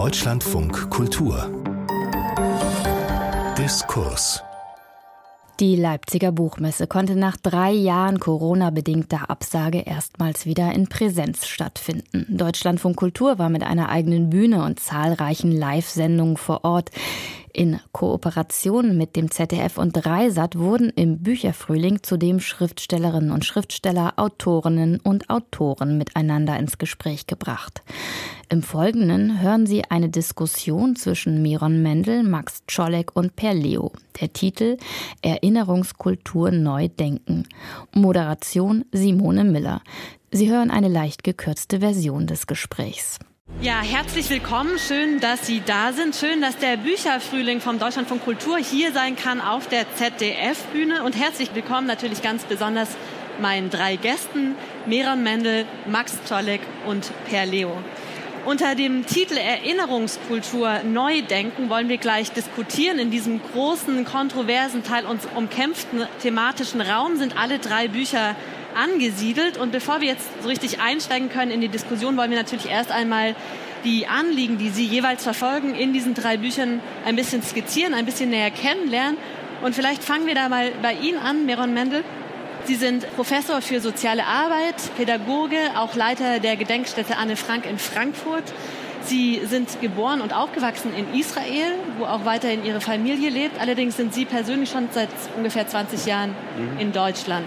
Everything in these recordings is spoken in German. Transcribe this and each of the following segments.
Deutschlandfunk Kultur Diskurs die Leipziger Buchmesse konnte nach drei Jahren Corona-bedingter Absage erstmals wieder in Präsenz stattfinden. Deutschlandfunk Kultur war mit einer eigenen Bühne und zahlreichen Live-Sendungen vor Ort. In Kooperation mit dem ZDF und Dreisat wurden im Bücherfrühling zudem Schriftstellerinnen und Schriftsteller, Autorinnen und Autoren miteinander ins Gespräch gebracht. Im Folgenden hören Sie eine Diskussion zwischen Miron Mendel, Max Czolek und Per Leo. Der Titel Erinnerungskultur neu denken. Moderation Simone Miller. Sie hören eine leicht gekürzte Version des Gesprächs. Ja, herzlich willkommen. Schön, dass Sie da sind. Schön, dass der Bücherfrühling vom Deutschland von Kultur hier sein kann auf der ZDF-Bühne. Und herzlich willkommen natürlich ganz besonders meinen drei Gästen, Meron Mendel, Max Czolek und Per Leo. Unter dem Titel Erinnerungskultur neu denken wollen wir gleich diskutieren. In diesem großen, kontroversen, Teil uns umkämpften thematischen Raum sind alle drei Bücher angesiedelt. Und bevor wir jetzt so richtig einsteigen können in die Diskussion, wollen wir natürlich erst einmal die Anliegen, die Sie jeweils verfolgen, in diesen drei Büchern ein bisschen skizzieren, ein bisschen näher kennenlernen. Und vielleicht fangen wir da mal bei Ihnen an, Meron Mendel. Sie sind Professor für soziale Arbeit, Pädagoge, auch Leiter der Gedenkstätte Anne Frank in Frankfurt. Sie sind geboren und aufgewachsen in Israel, wo auch weiterhin Ihre Familie lebt. Allerdings sind Sie persönlich schon seit ungefähr 20 Jahren mhm. in Deutschland.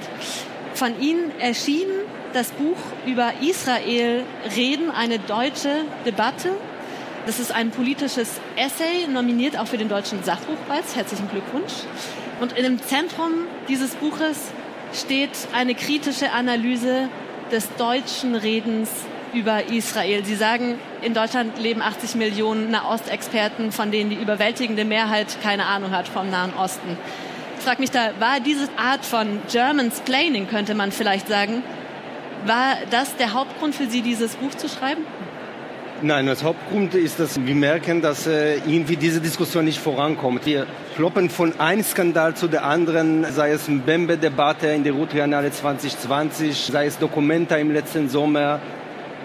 Von Ihnen erschien das Buch über Israel Reden, eine deutsche Debatte. Das ist ein politisches Essay, nominiert auch für den Deutschen Sachbuchpreis. Herzlichen Glückwunsch. Und in dem Zentrum dieses Buches steht eine kritische Analyse des deutschen Redens über Israel. Sie sagen, in Deutschland leben 80 Millionen Nahostexperten, von denen die überwältigende Mehrheit keine Ahnung hat vom Nahen Osten frage mich da, war diese Art von German Splaining, könnte man vielleicht sagen, war das der Hauptgrund für Sie, dieses Buch zu schreiben? Nein, das Hauptgrund ist, dass wir merken, dass äh, irgendwie diese Diskussion nicht vorankommt. Wir kloppen von einem Skandal zu der anderen, sei es Mbembe-Debatte in der Route-Triennale 2020, sei es Dokumenta im letzten Sommer.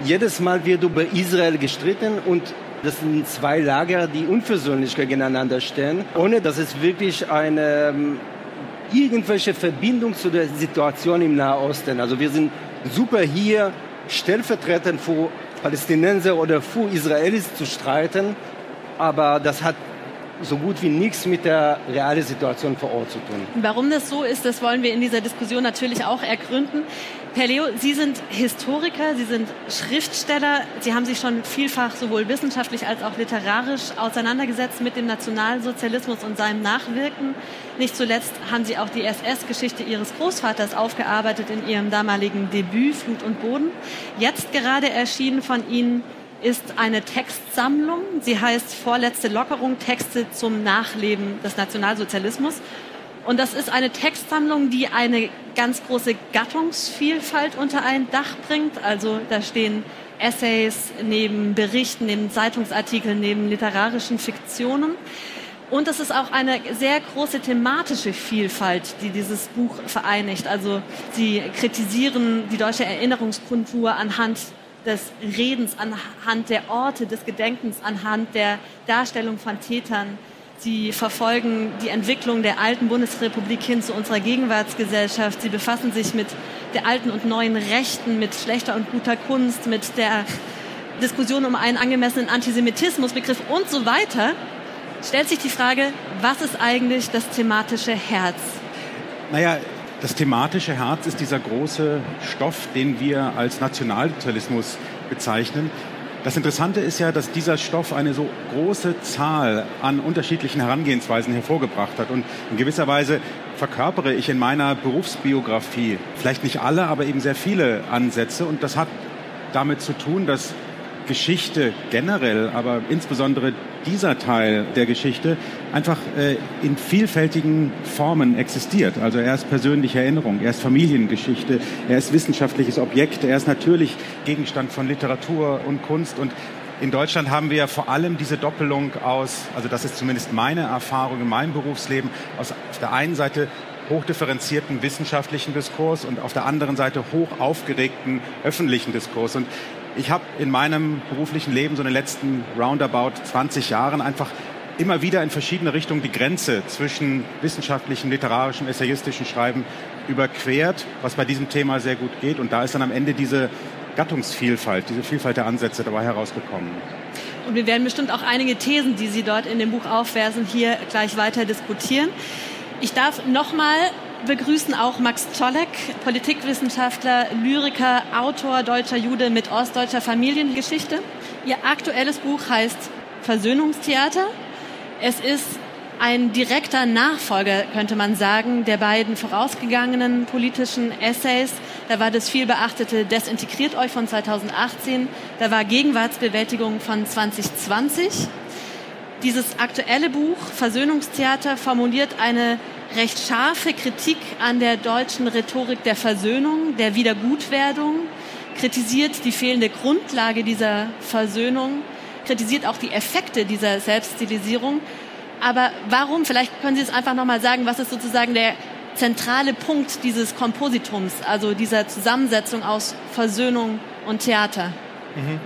Jedes Mal wird über Israel gestritten und das sind zwei Lager, die unversöhnlich gegeneinander stehen, ohne dass es wirklich eine ähm, irgendwelche Verbindung zu der Situation im Nahosten. Also wir sind super hier stellvertretend für Palästinenser oder für Israelis zu streiten, aber das hat so gut wie nichts mit der realen Situation vor Ort zu tun. Warum das so ist, das wollen wir in dieser Diskussion natürlich auch ergründen. Herr Leo, Sie sind Historiker, Sie sind Schriftsteller. Sie haben sich schon vielfach sowohl wissenschaftlich als auch literarisch auseinandergesetzt mit dem Nationalsozialismus und seinem Nachwirken. Nicht zuletzt haben Sie auch die SS-Geschichte Ihres Großvaters aufgearbeitet in Ihrem damaligen Debüt Flut und Boden. Jetzt gerade erschienen von Ihnen ist eine Textsammlung. Sie heißt Vorletzte Lockerung, Texte zum Nachleben des Nationalsozialismus. Und das ist eine Textsammlung, die eine ganz große Gattungsvielfalt unter ein Dach bringt. Also da stehen Essays neben Berichten, neben Zeitungsartikeln, neben literarischen Fiktionen. Und es ist auch eine sehr große thematische Vielfalt, die dieses Buch vereinigt. Also sie kritisieren die deutsche Erinnerungskultur anhand des Redens, anhand der Orte, des Gedenkens, anhand der Darstellung von Tätern. Sie verfolgen die Entwicklung der alten Bundesrepublik hin zu unserer Gegenwartsgesellschaft. Sie befassen sich mit der alten und neuen Rechten, mit schlechter und guter Kunst, mit der Diskussion um einen angemessenen Antisemitismusbegriff und so weiter. Stellt sich die Frage, was ist eigentlich das thematische Herz? Naja, das thematische Herz ist dieser große Stoff, den wir als Nationalsozialismus bezeichnen. Das Interessante ist ja, dass dieser Stoff eine so große Zahl an unterschiedlichen Herangehensweisen hervorgebracht hat. Und in gewisser Weise verkörpere ich in meiner Berufsbiografie vielleicht nicht alle, aber eben sehr viele Ansätze. Und das hat damit zu tun, dass Geschichte generell, aber insbesondere dieser Teil der Geschichte einfach äh, in vielfältigen Formen existiert. Also er ist persönliche Erinnerung, er ist Familiengeschichte, er ist wissenschaftliches Objekt, er ist natürlich Gegenstand von Literatur und Kunst und in Deutschland haben wir vor allem diese Doppelung aus, also das ist zumindest meine Erfahrung in meinem Berufsleben, aus auf der einen Seite hochdifferenzierten wissenschaftlichen Diskurs und auf der anderen Seite hoch aufgeregten öffentlichen Diskurs. Und Ich habe in meinem beruflichen Leben so in den letzten roundabout 20 Jahren einfach immer wieder in verschiedene Richtungen die Grenze zwischen wissenschaftlichem, literarischem, essayistischen Schreiben überquert, was bei diesem Thema sehr gut geht. Und da ist dann am Ende diese Gattungsvielfalt, diese Vielfalt der Ansätze dabei herausgekommen. Und wir werden bestimmt auch einige Thesen, die Sie dort in dem Buch aufwerfen, hier gleich weiter diskutieren. Ich darf nochmal begrüßen auch Max Czolek, Politikwissenschaftler, Lyriker, Autor, deutscher Jude mit ostdeutscher Familiengeschichte. Ihr aktuelles Buch heißt Versöhnungstheater. Es ist ein direkter Nachfolger, könnte man sagen, der beiden vorausgegangenen politischen Essays. Da war das viel beachtete Desintegriert euch von 2018, da war Gegenwartsbewältigung von 2020. Dieses aktuelle Buch Versöhnungstheater formuliert eine recht scharfe Kritik an der deutschen Rhetorik der Versöhnung, der Wiedergutwerdung, kritisiert die fehlende Grundlage dieser Versöhnung, kritisiert auch die Effekte dieser Selbststilisierung aber warum, vielleicht können Sie es einfach nochmal sagen, was ist sozusagen der zentrale Punkt dieses Kompositums, also dieser Zusammensetzung aus Versöhnung und Theater? Mhm.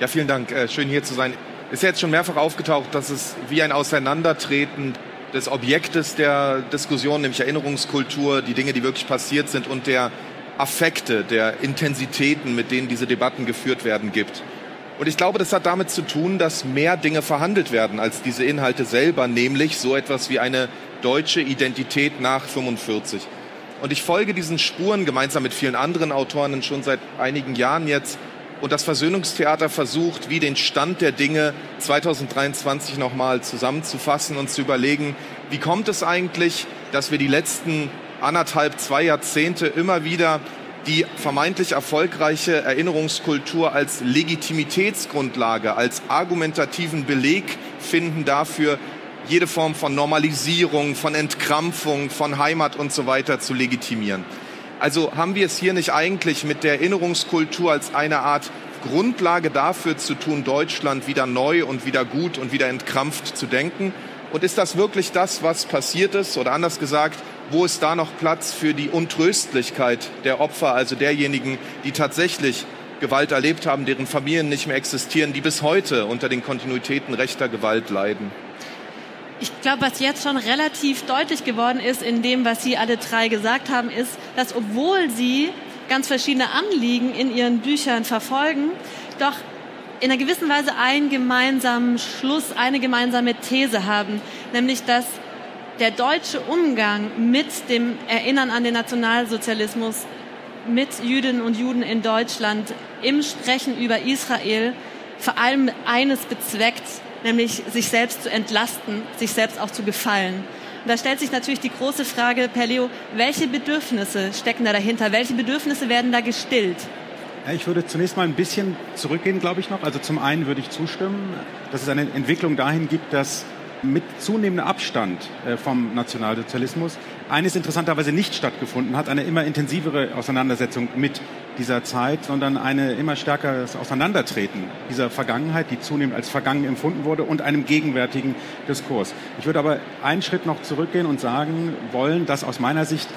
Ja, vielen Dank. Äh, schön hier zu sein. Ist jetzt schon mehrfach aufgetaucht, dass es wie ein Auseinandertreten des Objektes der Diskussion, nämlich Erinnerungskultur, die Dinge, die wirklich passiert sind und der Affekte, der Intensitäten, mit denen diese Debatten geführt werden, gibt. Und ich glaube, das hat damit zu tun, dass mehr Dinge verhandelt werden als diese Inhalte selber, nämlich so etwas wie eine deutsche Identität nach 45. Und ich folge diesen Spuren gemeinsam mit vielen anderen Autoren schon seit einigen Jahren jetzt. Und das Versöhnungstheater versucht, wie den Stand der Dinge 2023 nochmal zusammenzufassen und zu überlegen, wie kommt es eigentlich, dass wir die letzten anderthalb, zwei Jahrzehnte immer wieder die vermeintlich erfolgreiche Erinnerungskultur als Legitimitätsgrundlage, als argumentativen Beleg finden dafür, jede Form von Normalisierung, von Entkrampfung, von Heimat und so weiter zu legitimieren. Also haben wir es hier nicht eigentlich mit der Erinnerungskultur als eine Art Grundlage dafür zu tun, Deutschland wieder neu und wieder gut und wieder entkrampft zu denken? Und ist das wirklich das, was passiert ist? Oder anders gesagt, wo ist da noch Platz für die Untröstlichkeit der Opfer, also derjenigen, die tatsächlich Gewalt erlebt haben, deren Familien nicht mehr existieren, die bis heute unter den Kontinuitäten rechter Gewalt leiden. Ich glaube, was jetzt schon relativ deutlich geworden ist in dem, was Sie alle drei gesagt haben, ist, dass obwohl Sie ganz verschiedene Anliegen in Ihren Büchern verfolgen, doch in einer gewissen Weise einen gemeinsamen Schluss, eine gemeinsame These haben, nämlich dass der deutsche Umgang mit dem Erinnern an den Nationalsozialismus, mit Jüdinnen und Juden in Deutschland, im Sprechen über Israel vor allem eines bezweckt, nämlich sich selbst zu entlasten, sich selbst auch zu gefallen. Und da stellt sich natürlich die große Frage, Perleo, welche Bedürfnisse stecken da dahinter? Welche Bedürfnisse werden da gestillt? Ich würde zunächst mal ein bisschen zurückgehen, glaube ich noch. Also zum einen würde ich zustimmen, dass es eine Entwicklung dahin gibt, dass mit zunehmendem Abstand äh, vom Nationalsozialismus eines interessanterweise nicht stattgefunden hat, eine immer intensivere Auseinandersetzung mit dieser Zeit, sondern eine immer stärkeres Auseinandertreten dieser Vergangenheit, die zunehmend als vergangen empfunden wurde, und einem gegenwärtigen Diskurs. Ich würde aber einen Schritt noch zurückgehen und sagen wollen, dass aus meiner Sicht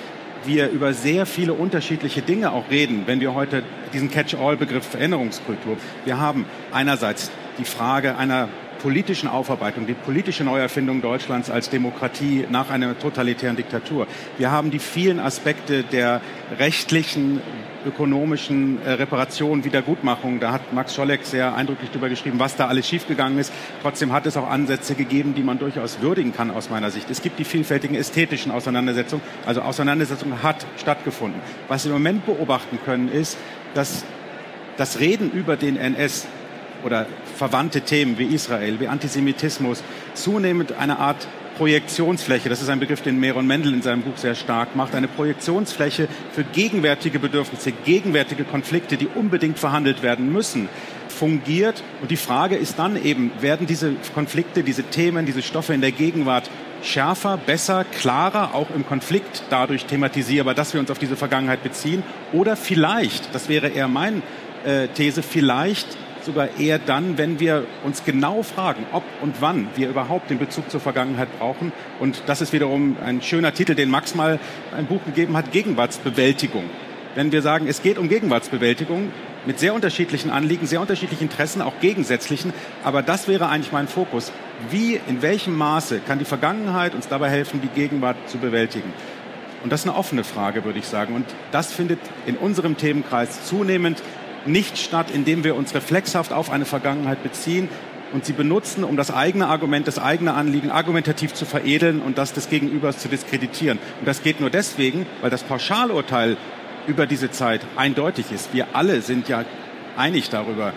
wir über sehr viele unterschiedliche Dinge auch reden, wenn wir heute diesen Catch-all-Begriff Veränderungskultur. Wir haben einerseits die Frage einer politischen Aufarbeitung, die politische Neuerfindung Deutschlands als Demokratie nach einer totalitären Diktatur. Wir haben die vielen Aspekte der rechtlichen, ökonomischen äh, Reparation, Wiedergutmachung. Da hat Max Scholleck sehr eindrücklich darüber geschrieben, was da alles schiefgegangen ist. Trotzdem hat es auch Ansätze gegeben, die man durchaus würdigen kann aus meiner Sicht. Es gibt die vielfältigen ästhetischen Auseinandersetzungen. Also Auseinandersetzung hat stattgefunden. Was wir im Moment beobachten können, ist, dass das Reden über den NS oder verwandte Themen wie Israel, wie Antisemitismus zunehmend eine Art Projektionsfläche, das ist ein Begriff, den Meron Mendel in seinem Buch sehr stark macht, eine Projektionsfläche für gegenwärtige Bedürfnisse, gegenwärtige Konflikte, die unbedingt verhandelt werden müssen, fungiert. Und die Frage ist dann eben, werden diese Konflikte, diese Themen, diese Stoffe in der Gegenwart schärfer, besser, klarer, auch im Konflikt dadurch thematisierbar, dass wir uns auf diese Vergangenheit beziehen? Oder vielleicht, das wäre eher meine äh, These, vielleicht sogar eher dann, wenn wir uns genau fragen, ob und wann wir überhaupt den Bezug zur Vergangenheit brauchen. Und das ist wiederum ein schöner Titel, den Max mal ein Buch gegeben hat, Gegenwartsbewältigung. Wenn wir sagen, es geht um Gegenwartsbewältigung, mit sehr unterschiedlichen Anliegen, sehr unterschiedlichen Interessen, auch gegensätzlichen. Aber das wäre eigentlich mein Fokus. Wie, in welchem Maße kann die Vergangenheit uns dabei helfen, die Gegenwart zu bewältigen? Und das ist eine offene Frage, würde ich sagen. Und das findet in unserem Themenkreis zunehmend nicht statt, indem wir uns reflexhaft auf eine Vergangenheit beziehen und sie benutzen, um das eigene Argument, das eigene Anliegen argumentativ zu veredeln und das des Gegenübers zu diskreditieren. Und das geht nur deswegen, weil das Pauschalurteil über diese Zeit eindeutig ist. Wir alle sind ja einig darüber,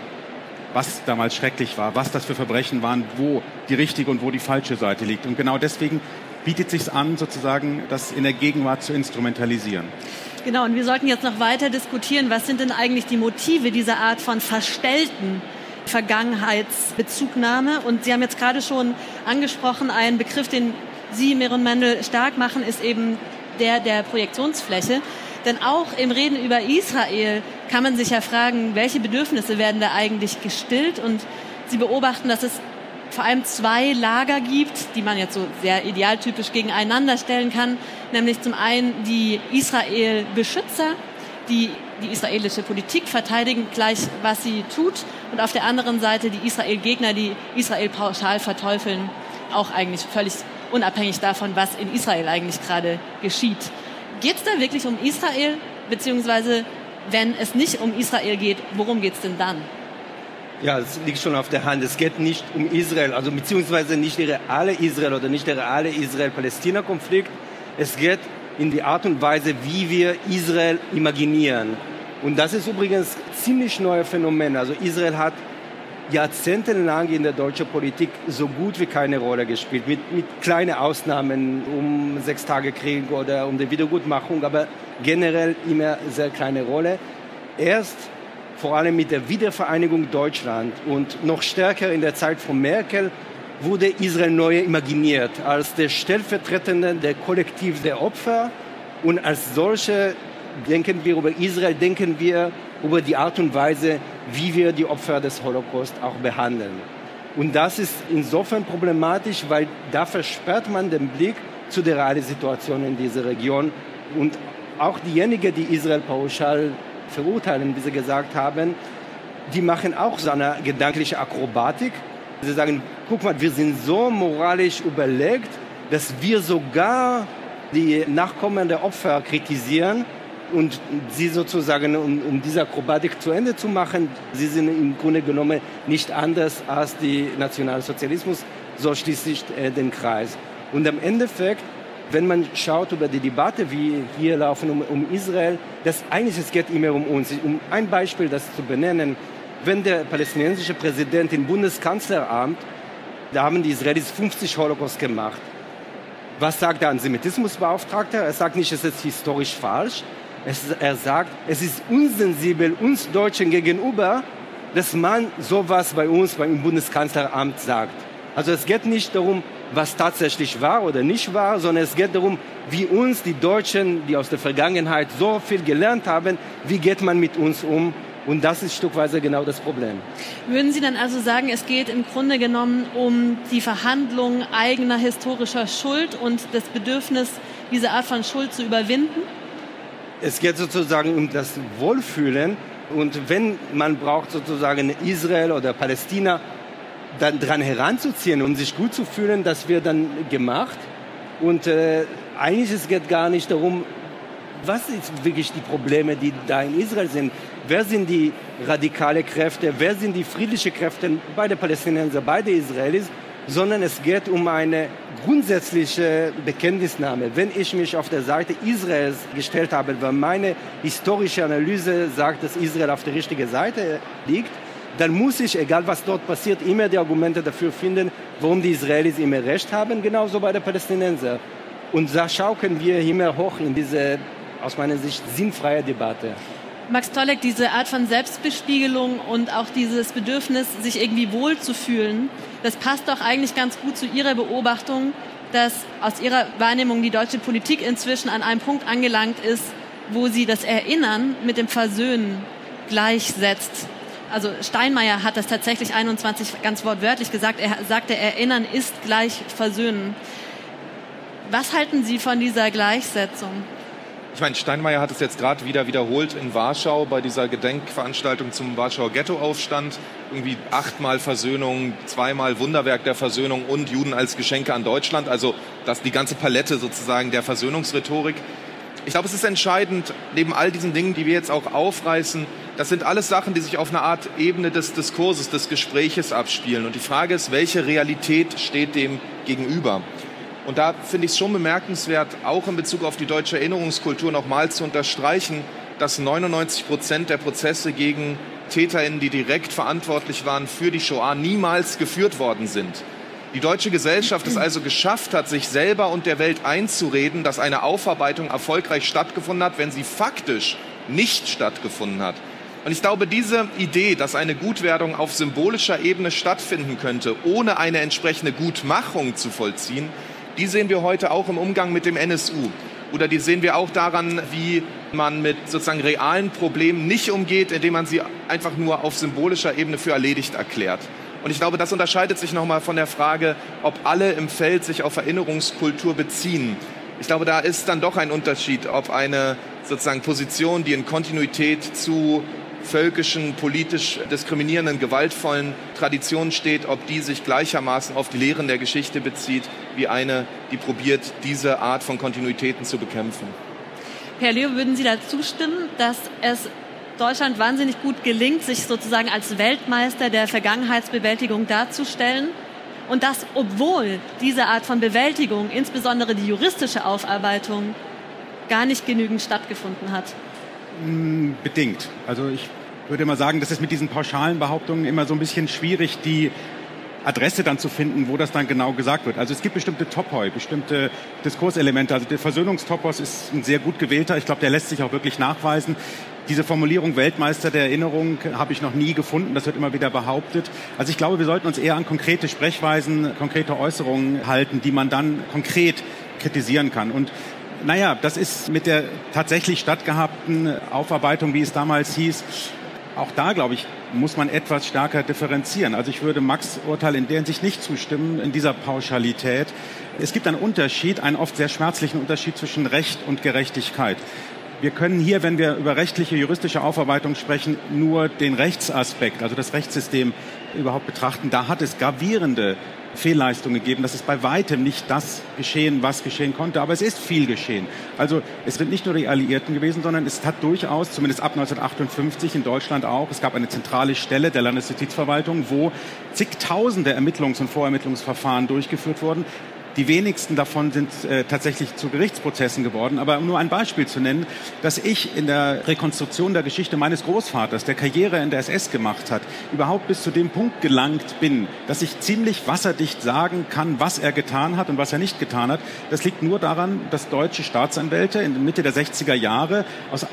was damals schrecklich war, was das für Verbrechen waren, wo die richtige und wo die falsche Seite liegt. Und genau deswegen bietet sich an, sozusagen das in der Gegenwart zu instrumentalisieren. Genau, und wir sollten jetzt noch weiter diskutieren, was sind denn eigentlich die Motive dieser Art von verstellten Vergangenheitsbezugnahme? Und Sie haben jetzt gerade schon angesprochen, ein Begriff, den Sie, Meron Mendel, stark machen, ist eben der der Projektionsfläche. Denn auch im Reden über Israel kann man sich ja fragen, welche Bedürfnisse werden da eigentlich gestillt? Und Sie beobachten, dass es vor allem zwei Lager gibt, die man jetzt so sehr idealtypisch gegeneinander stellen kann. Nämlich zum einen die Israel-Beschützer, die die israelische Politik verteidigen, gleich was sie tut. Und auf der anderen Seite die Israel-Gegner, die Israel pauschal verteufeln, auch eigentlich völlig unabhängig davon, was in Israel eigentlich gerade geschieht. Geht es da wirklich um Israel? Beziehungsweise, wenn es nicht um Israel geht, worum geht es denn dann? Ja, es liegt schon auf der Hand. Es geht nicht um Israel, also beziehungsweise nicht der reale Israel oder nicht der reale Israel-Palästina-Konflikt. Es geht in die Art und Weise, wie wir Israel imaginieren. Und das ist übrigens ziemlich neues Phänomen. Also Israel hat jahrzehntelang in der deutschen Politik so gut wie keine Rolle gespielt, mit, mit kleinen Ausnahmen um Sechstagekrieg oder um die Wiedergutmachung, aber generell immer sehr kleine Rolle. Erst vor allem mit der Wiedervereinigung Deutschland und noch stärker in der Zeit von Merkel wurde Israel neu imaginiert als der stellvertretende, der Kollektiv der Opfer und als solche denken wir über Israel, denken wir über die Art und Weise, wie wir die Opfer des Holocaust auch behandeln. Und das ist insofern problematisch, weil da versperrt man den Blick zu der realen Situation in dieser Region. Und auch diejenigen, die Israel pauschal verurteilen, wie Sie gesagt haben, die machen auch so eine gedankliche Akrobatik. Sie sagen, guck mal, wir sind so moralisch überlegt, dass wir sogar die Nachkommen der Opfer kritisieren und sie sozusagen, um, um diese Akrobatik zu Ende zu machen, sie sind im Grunde genommen nicht anders als die Nationalsozialismus, so schließt sich äh, den Kreis. Und am Endeffekt, wenn man schaut über die Debatte, wie hier laufen um, um Israel, das eigentlich es geht immer um uns. Um ein Beispiel, das zu benennen, wenn der palästinensische Präsident im Bundeskanzleramt, da haben die Israelis 50 Holocaust gemacht. Was sagt der Antisemitismusbeauftragte? Er sagt nicht, es ist historisch falsch, es, er sagt, es ist unsensibel uns Deutschen gegenüber, dass man sowas bei uns beim Bundeskanzleramt sagt. Also es geht nicht darum, was tatsächlich war oder nicht war, sondern es geht darum, wie uns die Deutschen, die aus der Vergangenheit so viel gelernt haben, wie geht man mit uns um. Und das ist stückweise genau das Problem. Würden Sie dann also sagen, es geht im Grunde genommen um die Verhandlung eigener historischer Schuld und das Bedürfnis, diese Art von Schuld zu überwinden? Es geht sozusagen um das Wohlfühlen. Und wenn man braucht sozusagen Israel oder Palästina dann dran heranzuziehen und sich gut zu fühlen, das wird dann gemacht. Und äh, eigentlich es geht gar nicht darum, was sind wirklich die Probleme, die da in Israel sind. Wer sind die radikale Kräfte? Wer sind die friedlichen Kräfte? Beide Palästinenser, beide Israelis sondern es geht um eine grundsätzliche Bekenntnisnahme. Wenn ich mich auf der Seite Israels gestellt habe, weil meine historische Analyse sagt, dass Israel auf der richtigen Seite liegt, dann muss ich, egal was dort passiert, immer die Argumente dafür finden, warum die Israelis immer recht haben, genauso bei den Palästinensern. Und da schaukeln wir immer hoch in diese, aus meiner Sicht, sinnfreie Debatte. Max Tollek, diese Art von Selbstbespiegelung und auch dieses Bedürfnis, sich irgendwie wohlzufühlen, das passt doch eigentlich ganz gut zu Ihrer Beobachtung, dass aus Ihrer Wahrnehmung die deutsche Politik inzwischen an einem Punkt angelangt ist, wo sie das Erinnern mit dem Versöhnen gleichsetzt. Also Steinmeier hat das tatsächlich 21 ganz wortwörtlich gesagt. Er sagte, Erinnern ist gleich Versöhnen. Was halten Sie von dieser Gleichsetzung? Ich meine, Steinmeier hat es jetzt gerade wieder wiederholt in Warschau bei dieser Gedenkveranstaltung zum Warschauer Ghettoaufstand. Irgendwie achtmal Versöhnung, zweimal Wunderwerk der Versöhnung und Juden als Geschenke an Deutschland. Also das, die ganze Palette sozusagen der Versöhnungsrhetorik. Ich glaube, es ist entscheidend, neben all diesen Dingen, die wir jetzt auch aufreißen, das sind alles Sachen, die sich auf einer Art Ebene des Diskurses, des Gespräches abspielen. Und die Frage ist, welche Realität steht dem gegenüber? Und da finde ich es schon bemerkenswert, auch in Bezug auf die deutsche Erinnerungskultur nochmal zu unterstreichen, dass 99 Prozent der Prozesse gegen TäterInnen, die direkt verantwortlich waren für die Shoah, niemals geführt worden sind. Die deutsche Gesellschaft es also geschafft hat, sich selber und der Welt einzureden, dass eine Aufarbeitung erfolgreich stattgefunden hat, wenn sie faktisch nicht stattgefunden hat. Und ich glaube, diese Idee, dass eine Gutwerdung auf symbolischer Ebene stattfinden könnte, ohne eine entsprechende Gutmachung zu vollziehen, die sehen wir heute auch im Umgang mit dem NSU. Oder die sehen wir auch daran, wie man mit sozusagen realen Problemen nicht umgeht, indem man sie einfach nur auf symbolischer Ebene für erledigt erklärt. Und ich glaube, das unterscheidet sich nochmal von der Frage, ob alle im Feld sich auf Erinnerungskultur beziehen. Ich glaube, da ist dann doch ein Unterschied, ob eine sozusagen Position, die in Kontinuität zu völkischen, politisch diskriminierenden, gewaltvollen Traditionen steht, ob die sich gleichermaßen auf die Lehren der Geschichte bezieht, wie eine, die probiert, diese Art von Kontinuitäten zu bekämpfen. Herr Leo, würden Sie da zustimmen, dass es Deutschland wahnsinnig gut gelingt, sich sozusagen als Weltmeister der Vergangenheitsbewältigung darzustellen? Und das, obwohl diese Art von Bewältigung, insbesondere die juristische Aufarbeitung, gar nicht genügend stattgefunden hat? Hm, bedingt. Also ich würde mal sagen, das ist mit diesen pauschalen Behauptungen immer so ein bisschen schwierig, die Adresse dann zu finden, wo das dann genau gesagt wird. Also es gibt bestimmte Topoi, bestimmte Diskurselemente. Also der Versöhnungstopos ist ein sehr gut gewählter. Ich glaube, der lässt sich auch wirklich nachweisen. Diese Formulierung Weltmeister der Erinnerung habe ich noch nie gefunden. Das wird immer wieder behauptet. Also ich glaube, wir sollten uns eher an konkrete Sprechweisen, konkrete Äußerungen halten, die man dann konkret kritisieren kann. Und naja, das ist mit der tatsächlich stattgehabten Aufarbeitung, wie es damals hieß, auch da, glaube ich, muss man etwas stärker differenzieren. Also ich würde Max Urteil in der Hinsicht nicht zustimmen, in dieser Pauschalität. Es gibt einen Unterschied, einen oft sehr schmerzlichen Unterschied zwischen Recht und Gerechtigkeit. Wir können hier, wenn wir über rechtliche, juristische Aufarbeitung sprechen, nur den Rechtsaspekt, also das Rechtssystem überhaupt betrachten. Da hat es gravierende Fehlleistungen gegeben. Das ist bei weitem nicht das geschehen, was geschehen konnte, aber es ist viel geschehen. Also es sind nicht nur die Alliierten gewesen, sondern es hat durchaus, zumindest ab 1958 in Deutschland auch, es gab eine zentrale Stelle der Landesjustizverwaltung, wo zigtausende Ermittlungs- und Vorermittlungsverfahren durchgeführt wurden. Die wenigsten davon sind äh, tatsächlich zu Gerichtsprozessen geworden. Aber um nur ein Beispiel zu nennen, dass ich in der Rekonstruktion der Geschichte meines Großvaters, der Karriere in der SS gemacht hat, überhaupt bis zu dem Punkt gelangt bin, dass ich ziemlich wasserdicht sagen kann, was er getan hat und was er nicht getan hat. Das liegt nur daran, dass deutsche Staatsanwälte in der Mitte der 60er Jahre aus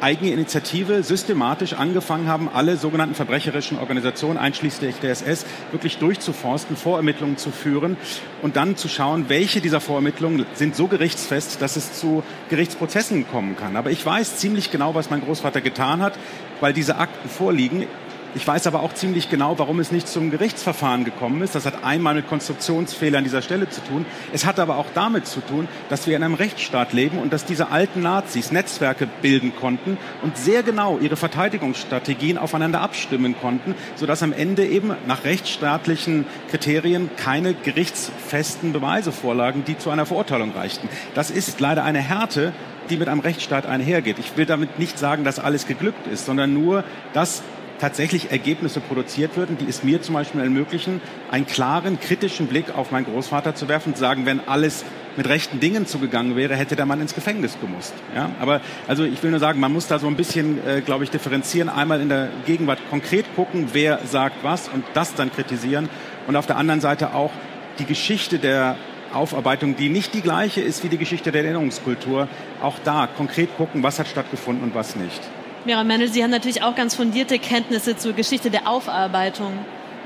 eigene Initiative systematisch angefangen haben, alle sogenannten verbrecherischen Organisationen, einschließlich der SS, wirklich durchzuforsten, Vorermittlungen zu führen und dann zu schauen, welche dieser Vorermittlungen sind so gerichtsfest, dass es zu Gerichtsprozessen kommen kann. Aber ich weiß ziemlich genau, was mein Großvater getan hat, weil diese Akten vorliegen. Ich weiß aber auch ziemlich genau, warum es nicht zum Gerichtsverfahren gekommen ist. Das hat einmal mit Konstruktionsfehlern dieser Stelle zu tun. Es hat aber auch damit zu tun, dass wir in einem Rechtsstaat leben und dass diese alten Nazis Netzwerke bilden konnten und sehr genau ihre Verteidigungsstrategien aufeinander abstimmen konnten, sodass am Ende eben nach rechtsstaatlichen Kriterien keine gerichtsfesten Beweise vorlagen, die zu einer Verurteilung reichten. Das ist leider eine Härte, die mit einem Rechtsstaat einhergeht. Ich will damit nicht sagen, dass alles geglückt ist, sondern nur, dass tatsächlich Ergebnisse produziert würden, die es mir zum Beispiel ermöglichen, einen klaren, kritischen Blick auf meinen Großvater zu werfen und zu sagen, wenn alles mit rechten Dingen zugegangen wäre, hätte der Mann ins Gefängnis gemusst. Ja? Aber also ich will nur sagen, man muss da so ein bisschen, äh, glaube ich, differenzieren. Einmal in der Gegenwart konkret gucken, wer sagt was und das dann kritisieren. Und auf der anderen Seite auch die Geschichte der Aufarbeitung, die nicht die gleiche ist wie die Geschichte der Erinnerungskultur, auch da konkret gucken, was hat stattgefunden und was nicht. Mira Mendel, Sie haben natürlich auch ganz fundierte Kenntnisse zur Geschichte der Aufarbeitung.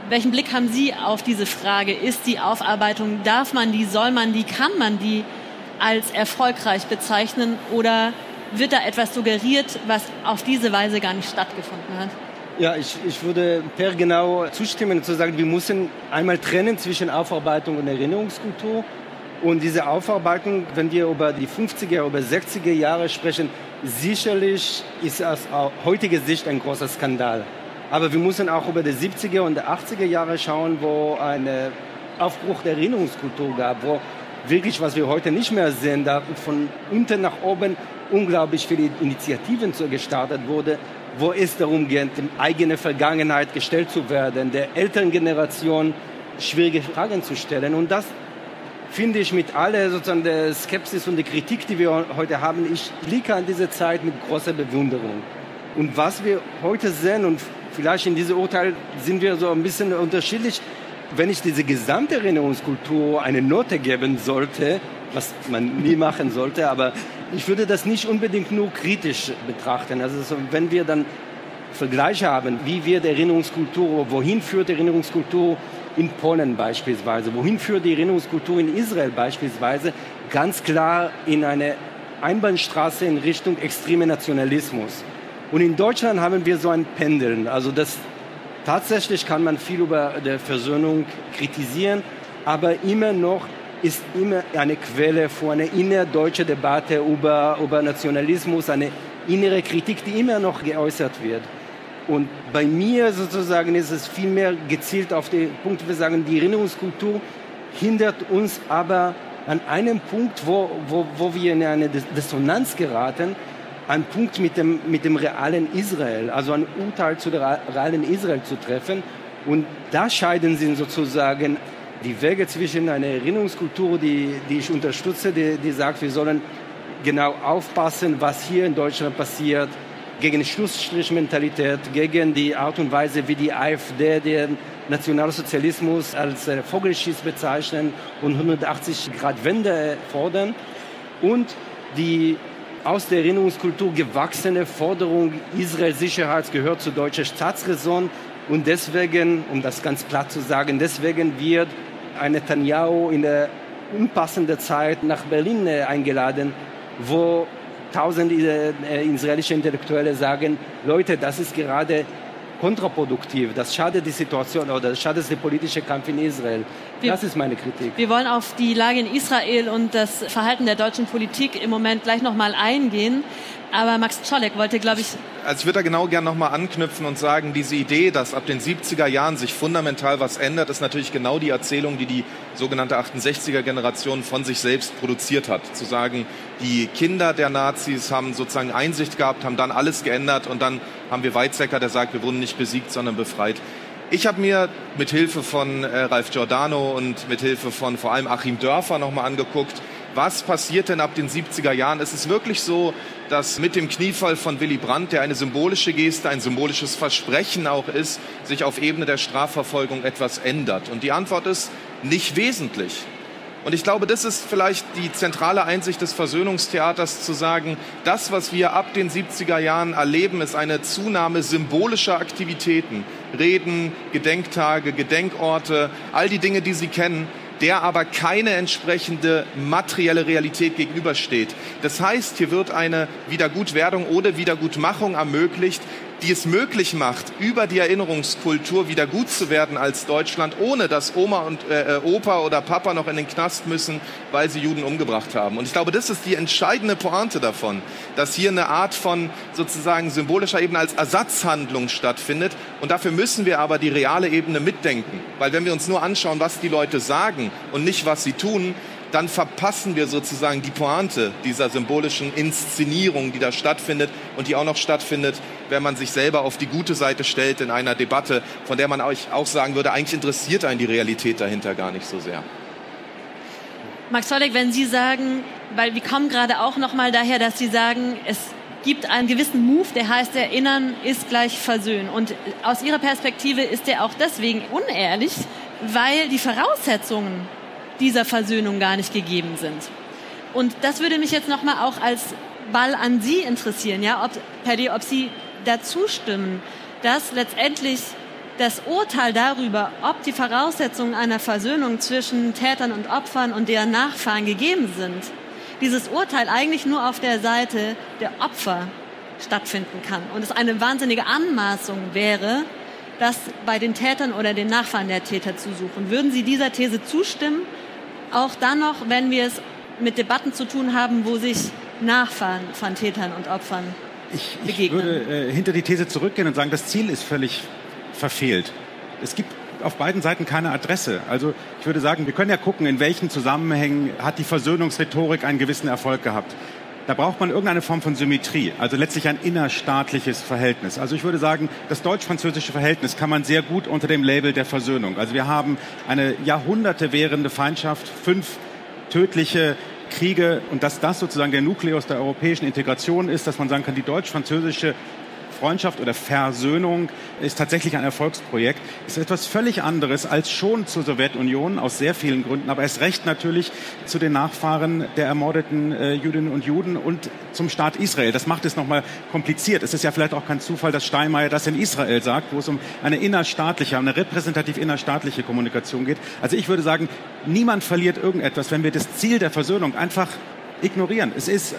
Welchen Blick haben Sie auf diese Frage? Ist die Aufarbeitung, darf man die, soll man die, kann man die als erfolgreich bezeichnen oder wird da etwas suggeriert, was auf diese Weise gar nicht stattgefunden hat? Ja, ich, ich würde Per genau zustimmen, zu sagen, wir müssen einmal trennen zwischen Aufarbeitung und Erinnerungskultur. Und diese Aufarbeitung, wenn wir über die 50er, über 60er Jahre sprechen, sicherlich ist aus heutiger Sicht ein großer Skandal. Aber wir müssen auch über die 70er und 80er Jahre schauen, wo ein Aufbruch der Erinnerungskultur gab, wo wirklich, was wir heute nicht mehr sehen, da von unten nach oben unglaublich viele Initiativen gestartet wurde, wo es darum geht, die eigene Vergangenheit gestellt zu werden, der älteren Generation schwierige Fragen zu stellen. Und das finde ich mit aller sozusagen der Skepsis und der Kritik, die wir heute haben, ich blicke an diese Zeit mit großer Bewunderung. Und was wir heute sehen, und vielleicht in diesem Urteil sind wir so ein bisschen unterschiedlich, wenn ich diese gesamte Erinnerungskultur eine Note geben sollte, was man nie machen sollte, aber ich würde das nicht unbedingt nur kritisch betrachten. Also so, wenn wir dann Vergleiche haben, wie wird Erinnerungskultur, wohin führt Erinnerungskultur in Polen beispielsweise, wohin führt die Erinnerungskultur in Israel beispielsweise, ganz klar in eine Einbahnstraße in Richtung extremer Nationalismus. Und in Deutschland haben wir so ein Pendeln. Also das, tatsächlich kann man viel über die Versöhnung kritisieren, aber immer noch ist immer eine Quelle für eine innerdeutsche Debatte über, über Nationalismus, eine innere Kritik, die immer noch geäußert wird. Und bei mir sozusagen ist es vielmehr gezielt auf den Punkt, wir sagen, die Erinnerungskultur hindert uns aber an einem Punkt, wo, wo, wo wir in eine Dissonanz geraten, ein Punkt mit dem, mit dem realen Israel, also ein Urteil zu der realen Israel zu treffen. Und da scheiden sie sozusagen die Wege zwischen einer Erinnerungskultur, die, die ich unterstütze, die, die sagt, wir sollen genau aufpassen, was hier in Deutschland passiert, gegen Schlussstrichmentalität, gegen die Art und Weise, wie die AfD den Nationalsozialismus als äh, Vogelschiss bezeichnen und 180 Grad Wende fordern und die aus der Erinnerungskultur gewachsene Forderung Israels Sicherheit gehört zur deutschen Staatsräson und deswegen, um das ganz platt zu sagen, deswegen wird ein Netanyahu in der unpassenden Zeit nach Berlin äh, eingeladen, wo tausende äh, israelische Intellektuelle sagen, Leute, das ist gerade kontraproduktiv, das schadet die Situation oder das schadet den politischen Kampf in Israel. Wir, das ist meine Kritik. Wir wollen auf die Lage in Israel und das Verhalten der deutschen Politik im Moment gleich nochmal eingehen. Aber Max Czolek wollte, glaube ich. Also ich würde da genau gerne nochmal anknüpfen und sagen, diese Idee, dass ab den 70er Jahren sich fundamental was ändert, ist natürlich genau die Erzählung, die die sogenannte 68er Generation von sich selbst produziert hat. Zu sagen, die Kinder der Nazis haben sozusagen Einsicht gehabt, haben dann alles geändert und dann haben wir Weizsäcker, der sagt, wir wurden nicht besiegt, sondern befreit. Ich habe mir mit Hilfe von äh, Ralf Giordano und mit Hilfe von vor allem Achim Dörfer nochmal angeguckt, was passiert denn ab den 70er Jahren? Es ist wirklich so, dass mit dem Kniefall von Willy Brandt, der eine symbolische Geste, ein symbolisches Versprechen auch ist, sich auf Ebene der Strafverfolgung etwas ändert. Und die Antwort ist nicht wesentlich. Und ich glaube, das ist vielleicht die zentrale Einsicht des Versöhnungstheaters zu sagen, das, was wir ab den 70er Jahren erleben, ist eine Zunahme symbolischer Aktivitäten. Reden, Gedenktage, Gedenkorte, all die Dinge, die Sie kennen, der aber keine entsprechende materielle Realität gegenübersteht. Das heißt, hier wird eine Wiedergutwerdung oder Wiedergutmachung ermöglicht, die es möglich macht, über die Erinnerungskultur wieder gut zu werden als Deutschland, ohne dass Oma und äh, äh, Opa oder Papa noch in den Knast müssen, weil sie Juden umgebracht haben. Und ich glaube, das ist die entscheidende Pointe davon, dass hier eine Art von sozusagen symbolischer Ebene als Ersatzhandlung stattfindet. Und dafür müssen wir aber die reale Ebene mitdenken. Weil wenn wir uns nur anschauen, was die Leute sagen und nicht, was sie tun, dann verpassen wir sozusagen die Pointe dieser symbolischen Inszenierung, die da stattfindet und die auch noch stattfindet, wenn man sich selber auf die gute Seite stellt in einer Debatte, von der man euch auch sagen würde, eigentlich interessiert einen die Realität dahinter gar nicht so sehr. Max Zolek, wenn Sie sagen, weil wir kommen gerade auch noch mal daher, dass Sie sagen, es gibt einen gewissen Move, der heißt, erinnern ist gleich versöhnen. Und aus Ihrer Perspektive ist der auch deswegen unehrlich, weil die Voraussetzungen dieser Versöhnung gar nicht gegeben sind. Und das würde mich jetzt nochmal auch als Ball an Sie interessieren, ja, ob, Paddy, ob Sie dazu stimmen, dass letztendlich das Urteil darüber, ob die Voraussetzungen einer Versöhnung zwischen Tätern und Opfern und deren Nachfahren gegeben sind, dieses Urteil eigentlich nur auf der Seite der Opfer stattfinden kann und es eine wahnsinnige Anmaßung wäre, das bei den Tätern oder den Nachfahren der Täter zu suchen. Würden Sie dieser These zustimmen Auch dann noch, wenn wir es mit Debatten zu tun haben, wo sich Nachfahren von Tätern und Opfern ich, ich würde äh, hinter die These zurückgehen und sagen, das Ziel ist völlig verfehlt. Es gibt auf beiden Seiten keine Adresse. Also ich würde sagen, wir können ja gucken, in welchen Zusammenhängen hat die Versöhnungsrhetorik einen gewissen Erfolg gehabt. Da braucht man irgendeine Form von Symmetrie, also letztlich ein innerstaatliches Verhältnis. Also ich würde sagen, das deutsch-französische Verhältnis kann man sehr gut unter dem Label der Versöhnung. Also wir haben eine Jahrhunderte währende Feindschaft, fünf tödliche Kriege und dass das sozusagen der Nukleus der europäischen Integration ist, dass man sagen kann, die deutsch-französische Freundschaft oder Versöhnung ist tatsächlich ein Erfolgsprojekt. Ist etwas völlig anderes als schon zur Sowjetunion aus sehr vielen Gründen, aber es recht natürlich zu den Nachfahren der ermordeten äh, Jüdinnen und Juden und zum Staat Israel. Das macht es nochmal kompliziert. Es ist ja vielleicht auch kein Zufall, dass Steinmeier das in Israel sagt, wo es um eine innerstaatliche, eine repräsentativ innerstaatliche Kommunikation geht. Also ich würde sagen, niemand verliert irgendetwas, wenn wir das Ziel der Versöhnung einfach ignorieren. Es ist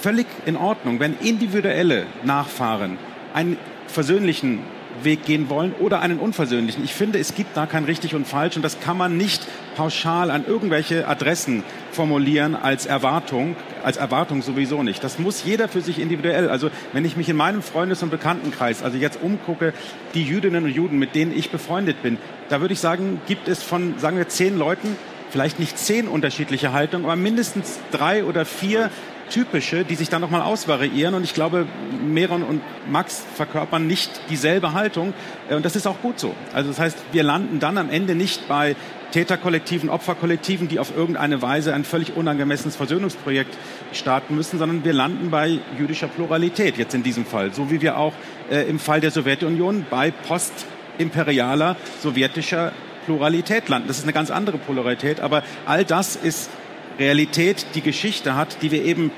völlig in Ordnung, wenn individuelle Nachfahren einen versöhnlichen Weg gehen wollen oder einen unversöhnlichen. Ich finde, es gibt da kein richtig und falsch und das kann man nicht pauschal an irgendwelche Adressen formulieren als Erwartung, als Erwartung sowieso nicht. Das muss jeder für sich individuell. Also wenn ich mich in meinem Freundes- und Bekanntenkreis, also jetzt umgucke, die Jüdinnen und Juden, mit denen ich befreundet bin, da würde ich sagen, gibt es von, sagen wir, zehn Leuten, vielleicht nicht zehn unterschiedliche Haltungen, aber mindestens drei oder vier typische, die sich dann nochmal ausvariieren. Und ich glaube, Meron und Max verkörpern nicht dieselbe Haltung. Äh, und das ist auch gut so. Also das heißt, wir landen dann am Ende nicht bei Täterkollektiven, Opferkollektiven, die auf irgendeine Weise ein völlig unangemessenes Versöhnungsprojekt starten müssen, sondern wir landen bei jüdischer Pluralität, jetzt in diesem Fall. So wie wir auch äh, im Fall der Sowjetunion bei postimperialer sowjetischer Pluralität landen. Das ist eine ganz andere Polarität, aber all das ist Realität die Geschichte hat, die wir eben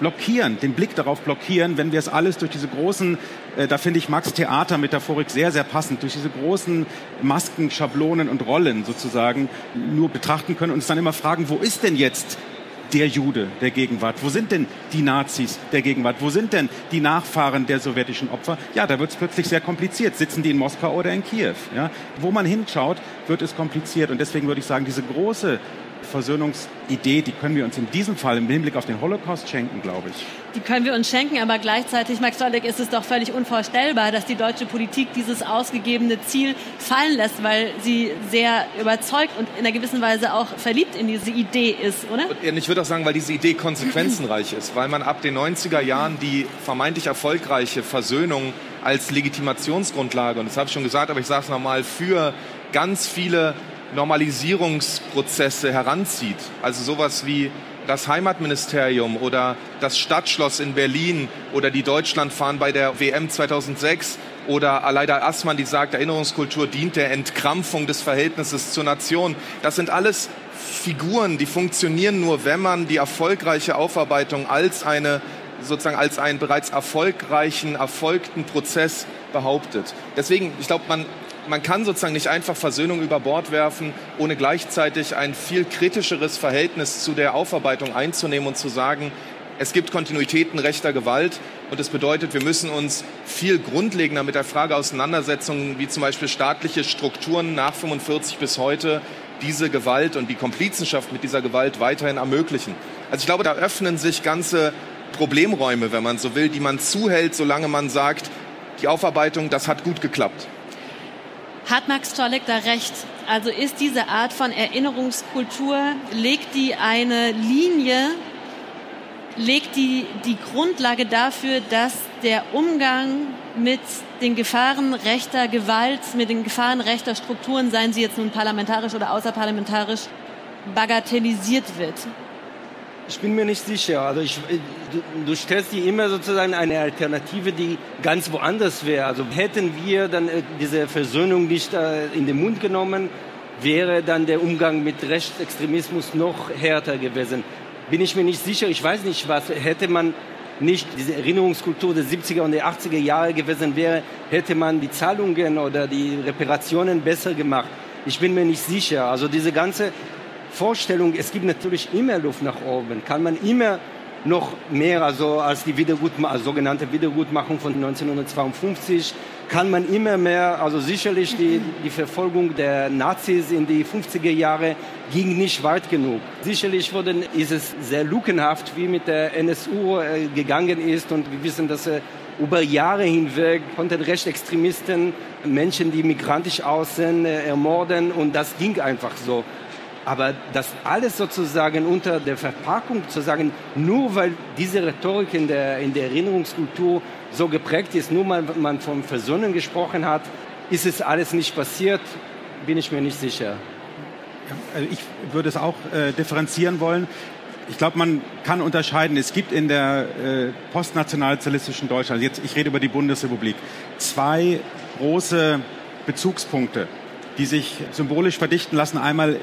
blockieren, den Blick darauf blockieren, wenn wir es alles durch diese großen, äh, da finde ich Max Theater-Metaphorik sehr, sehr passend, durch diese großen Masken, Schablonen und Rollen sozusagen nur betrachten können und uns dann immer fragen, wo ist denn jetzt der Jude der Gegenwart? Wo sind denn die Nazis der Gegenwart? Wo sind denn die Nachfahren der sowjetischen Opfer? Ja, da wird es plötzlich sehr kompliziert. Sitzen die in Moskau oder in Kiew? Ja? Wo man hinschaut, wird es kompliziert. Und deswegen würde ich sagen, diese große Versöhnungsidee, die können wir uns in diesem Fall im Hinblick auf den Holocaust schenken, glaube ich. Die können wir uns schenken, aber gleichzeitig, Max Stolleck, ist es doch völlig unvorstellbar, dass die deutsche Politik dieses ausgegebene Ziel fallen lässt, weil sie sehr überzeugt und in einer gewissen Weise auch verliebt in diese Idee ist, oder? Und ich würde auch sagen, weil diese Idee konsequenzenreich ist, weil man ab den 90er Jahren die vermeintlich erfolgreiche Versöhnung als Legitimationsgrundlage, und das habe ich schon gesagt, aber ich sage es nochmal, für ganz viele Normalisierungsprozesse heranzieht. Also sowas wie das Heimatministerium oder das Stadtschloss in Berlin oder die Deutschlandfahnen bei der WM 2006 oder Aleida Assmann, die sagt, Erinnerungskultur dient der Entkrampfung des Verhältnisses zur Nation. Das sind alles Figuren, die funktionieren nur, wenn man die erfolgreiche Aufarbeitung als eine sozusagen als einen bereits erfolgreichen, erfolgten Prozess behauptet. Deswegen, ich glaube, man man kann sozusagen nicht einfach Versöhnung über Bord werfen, ohne gleichzeitig ein viel kritischeres Verhältnis zu der Aufarbeitung einzunehmen und zu sagen, es gibt Kontinuitäten rechter Gewalt und das bedeutet, wir müssen uns viel grundlegender mit der Frage auseinandersetzen, wie zum Beispiel staatliche Strukturen nach 45 bis heute diese Gewalt und die Komplizenschaft mit dieser Gewalt weiterhin ermöglichen. Also ich glaube, da öffnen sich ganze Problemräume, wenn man so will, die man zuhält, solange man sagt, die Aufarbeitung, das hat gut geklappt. Hat Max Czolek da recht? Also ist diese Art von Erinnerungskultur, legt die eine Linie, legt die die Grundlage dafür, dass der Umgang mit den Gefahren rechter Gewalt, mit den Gefahren rechter Strukturen, seien sie jetzt nun parlamentarisch oder außerparlamentarisch, bagatellisiert wird? Ich bin mir nicht sicher. Also ich, du, du stellst dir immer sozusagen eine Alternative, die ganz woanders wäre. Also hätten wir dann äh, diese Versöhnung nicht äh, in den Mund genommen, wäre dann der Umgang mit Rechtsextremismus noch härter gewesen. Bin ich mir nicht sicher. Ich weiß nicht, was hätte man nicht diese Erinnerungskultur der 70er und der 80er Jahre gewesen wäre, hätte man die Zahlungen oder die Reparationen besser gemacht. Ich bin mir nicht sicher. Also diese ganze Vorstellung, es gibt natürlich immer Luft nach oben, kann man immer noch mehr also als die Wiedergutma also sogenannte Wiedergutmachung von 1952, kann man immer mehr, also sicherlich die, die Verfolgung der Nazis in die 50er Jahre ging nicht weit genug. Sicherlich wurden, ist es sehr lukenhaft, wie mit der NSU äh, gegangen ist und wir wissen, dass äh, über Jahre hinweg konnten Rechtsextremisten Menschen, die migrantisch aussehen, äh, ermorden und das ging einfach so. Aber das alles sozusagen unter der Verpackung zu sagen, nur weil diese Rhetorik in der, in der Erinnerungskultur so geprägt ist, nur weil man von Versöhnung gesprochen hat, ist es alles nicht passiert, bin ich mir nicht sicher. Also ich würde es auch äh, differenzieren wollen. Ich glaube, man kann unterscheiden. Es gibt in der äh, postnationalsozialistischen Deutschland, jetzt ich rede über die Bundesrepublik, zwei große Bezugspunkte, die sich symbolisch verdichten lassen. Einmal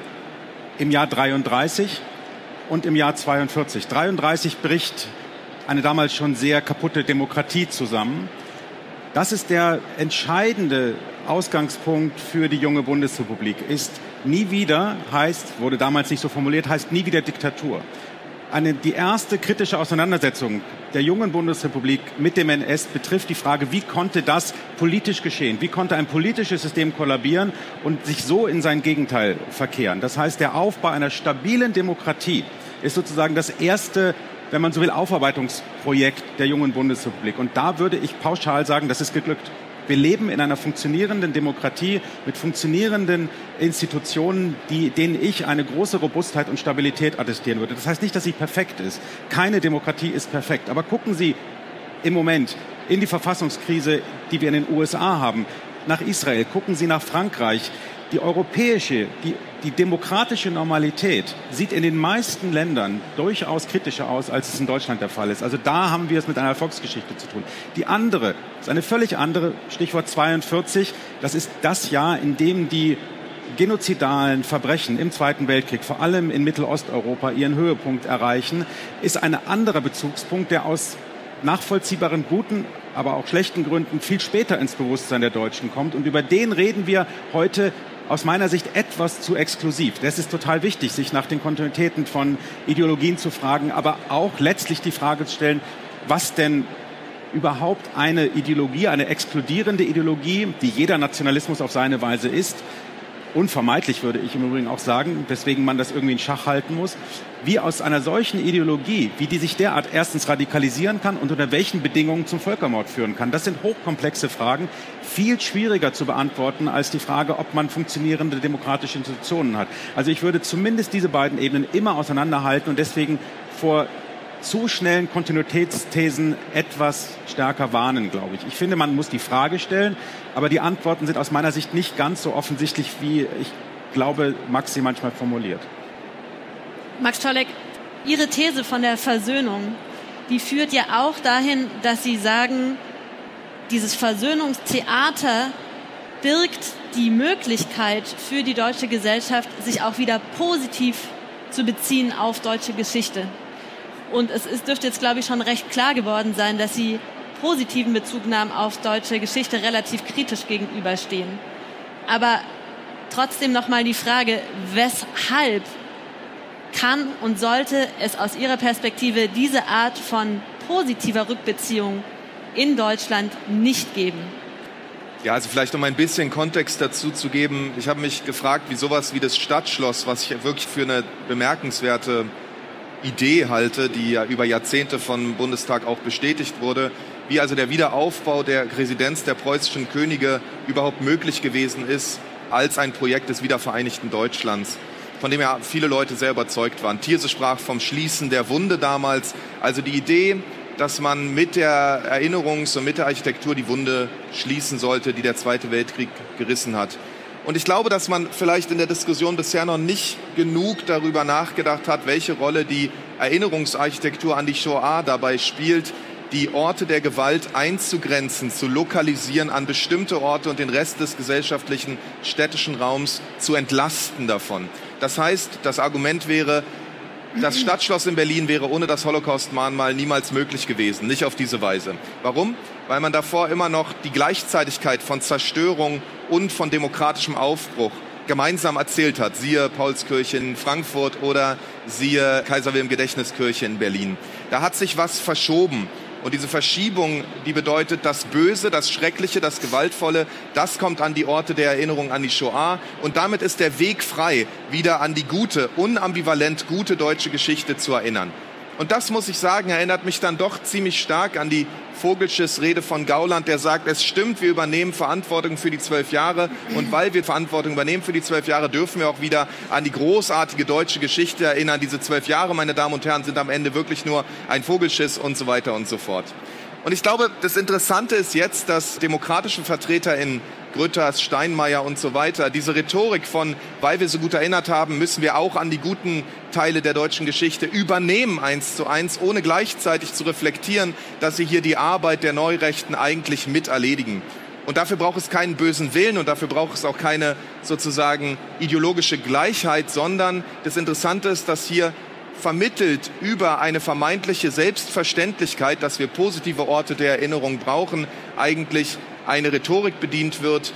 im Jahr 33 und im Jahr 42. 33 bricht eine damals schon sehr kaputte Demokratie zusammen. Das ist der entscheidende Ausgangspunkt für die junge Bundesrepublik. Ist nie wieder heißt, wurde damals nicht so formuliert, heißt nie wieder Diktatur eine, die erste kritische Auseinandersetzung der jungen Bundesrepublik mit dem NS betrifft die Frage, wie konnte das politisch geschehen? Wie konnte ein politisches System kollabieren und sich so in sein Gegenteil verkehren? Das heißt, der Aufbau einer stabilen Demokratie ist sozusagen das erste wenn man so will, Aufarbeitungsprojekt der jungen Bundesrepublik. Und da würde ich pauschal sagen, das ist geglückt. Wir leben in einer funktionierenden Demokratie mit funktionierenden Institutionen, die, denen ich eine große Robustheit und Stabilität attestieren würde. Das heißt nicht, dass sie perfekt ist. Keine Demokratie ist perfekt. Aber gucken Sie im Moment in die Verfassungskrise, die wir in den USA haben, nach Israel, gucken Sie nach Frankreich. Die europäische, die, die demokratische Normalität sieht in den meisten Ländern durchaus kritischer aus, als es in Deutschland der Fall ist. Also da haben wir es mit einer Erfolgsgeschichte zu tun. Die andere ist eine völlig andere, Stichwort 42, das ist das Jahr, in dem die genozidalen Verbrechen im Zweiten Weltkrieg, vor allem in Mittelosteuropa, ihren Höhepunkt erreichen, ist ein anderer Bezugspunkt, der aus nachvollziehbaren guten, aber auch schlechten Gründen viel später ins Bewusstsein der Deutschen kommt. Und über den reden wir heute aus meiner Sicht etwas zu exklusiv. Das ist total wichtig, sich nach den Kontinuitäten von Ideologien zu fragen, aber auch letztlich die Frage zu stellen, was denn überhaupt eine Ideologie, eine exkludierende Ideologie, die jeder Nationalismus auf seine Weise ist, unvermeidlich würde ich im Übrigen auch sagen, weswegen man das irgendwie in Schach halten muss, wie aus einer solchen Ideologie, wie die sich derart erstens radikalisieren kann und unter welchen Bedingungen zum Völkermord führen kann. Das sind hochkomplexe Fragen, viel schwieriger zu beantworten als die Frage, ob man funktionierende demokratische Institutionen hat. Also ich würde zumindest diese beiden Ebenen immer auseinanderhalten und deswegen vor zu schnellen Kontinuitätsthesen etwas stärker warnen, glaube ich. Ich finde, man muss die Frage stellen, aber die Antworten sind aus meiner Sicht nicht ganz so offensichtlich, wie ich glaube, Max sie manchmal formuliert. Max Czolek, Ihre These von der Versöhnung, die führt ja auch dahin, dass Sie sagen, dieses Versöhnungstheater birgt die Möglichkeit für die deutsche Gesellschaft, sich auch wieder positiv zu beziehen auf deutsche Geschichte. Und es ist, dürfte jetzt, glaube ich, schon recht klar geworden sein, dass Sie positiven Bezugnahmen auf deutsche Geschichte relativ kritisch gegenüberstehen. Aber trotzdem nochmal die Frage, weshalb kann und sollte es aus Ihrer Perspektive diese Art von positiver Rückbeziehung in Deutschland nicht geben? Ja, also vielleicht um ein bisschen Kontext dazu zu geben. Ich habe mich gefragt, wie sowas wie das Stadtschloss, was ich wirklich für eine bemerkenswerte Idee halte, die ja über Jahrzehnte vom Bundestag auch bestätigt wurde, wie also der Wiederaufbau der Residenz der preußischen Könige überhaupt möglich gewesen ist als ein Projekt des wiedervereinigten Deutschlands, von dem ja viele Leute sehr überzeugt waren. Thierse sprach vom Schließen der Wunde damals, also die Idee, dass man mit der Erinnerungs- und mit der Architektur die Wunde schließen sollte, die der Zweite Weltkrieg gerissen hat. Und ich glaube, dass man vielleicht in der Diskussion bisher noch nicht genug darüber nachgedacht hat, welche Rolle die Erinnerungsarchitektur an die Shoah dabei spielt, die Orte der Gewalt einzugrenzen, zu lokalisieren an bestimmte Orte und den Rest des gesellschaftlichen städtischen Raums zu entlasten davon. Das heißt, das Argument wäre, das Stadtschloss in Berlin wäre ohne das Holocaust-Mahnmal niemals möglich gewesen, nicht auf diese Weise. Warum? Weil man davor immer noch die Gleichzeitigkeit von Zerstörung und von demokratischem Aufbruch gemeinsam erzählt hat. Siehe Paulskirche in Frankfurt oder siehe Kaiser Wilhelm Gedächtniskirche in Berlin. Da hat sich was verschoben. Und diese Verschiebung, die bedeutet, das Böse, das Schreckliche, das Gewaltvolle, das kommt an die Orte der Erinnerung an die Shoah. Und damit ist der Weg frei, wieder an die gute, unambivalent gute deutsche Geschichte zu erinnern. Und das, muss ich sagen, erinnert mich dann doch ziemlich stark an die Vogelsches Rede von Gauland, der sagt, es stimmt, wir übernehmen Verantwortung für die zwölf Jahre. Und weil wir Verantwortung übernehmen für die zwölf Jahre, dürfen wir auch wieder an die großartige deutsche Geschichte erinnern. Diese zwölf Jahre, meine Damen und Herren, sind am Ende wirklich nur ein Vogelschiss und so weiter und so fort. Und ich glaube, das Interessante ist jetzt, dass demokratische Vertreter in Grütters, Steinmeier und so weiter. Diese Rhetorik von, weil wir so gut erinnert haben, müssen wir auch an die guten Teile der deutschen Geschichte übernehmen, eins zu eins, ohne gleichzeitig zu reflektieren, dass sie hier die Arbeit der Neurechten eigentlich mit erledigen. Und dafür braucht es keinen bösen Willen und dafür braucht es auch keine sozusagen ideologische Gleichheit, sondern das Interessante ist, dass hier vermittelt über eine vermeintliche Selbstverständlichkeit, dass wir positive Orte der Erinnerung brauchen, eigentlich eine Rhetorik bedient wird,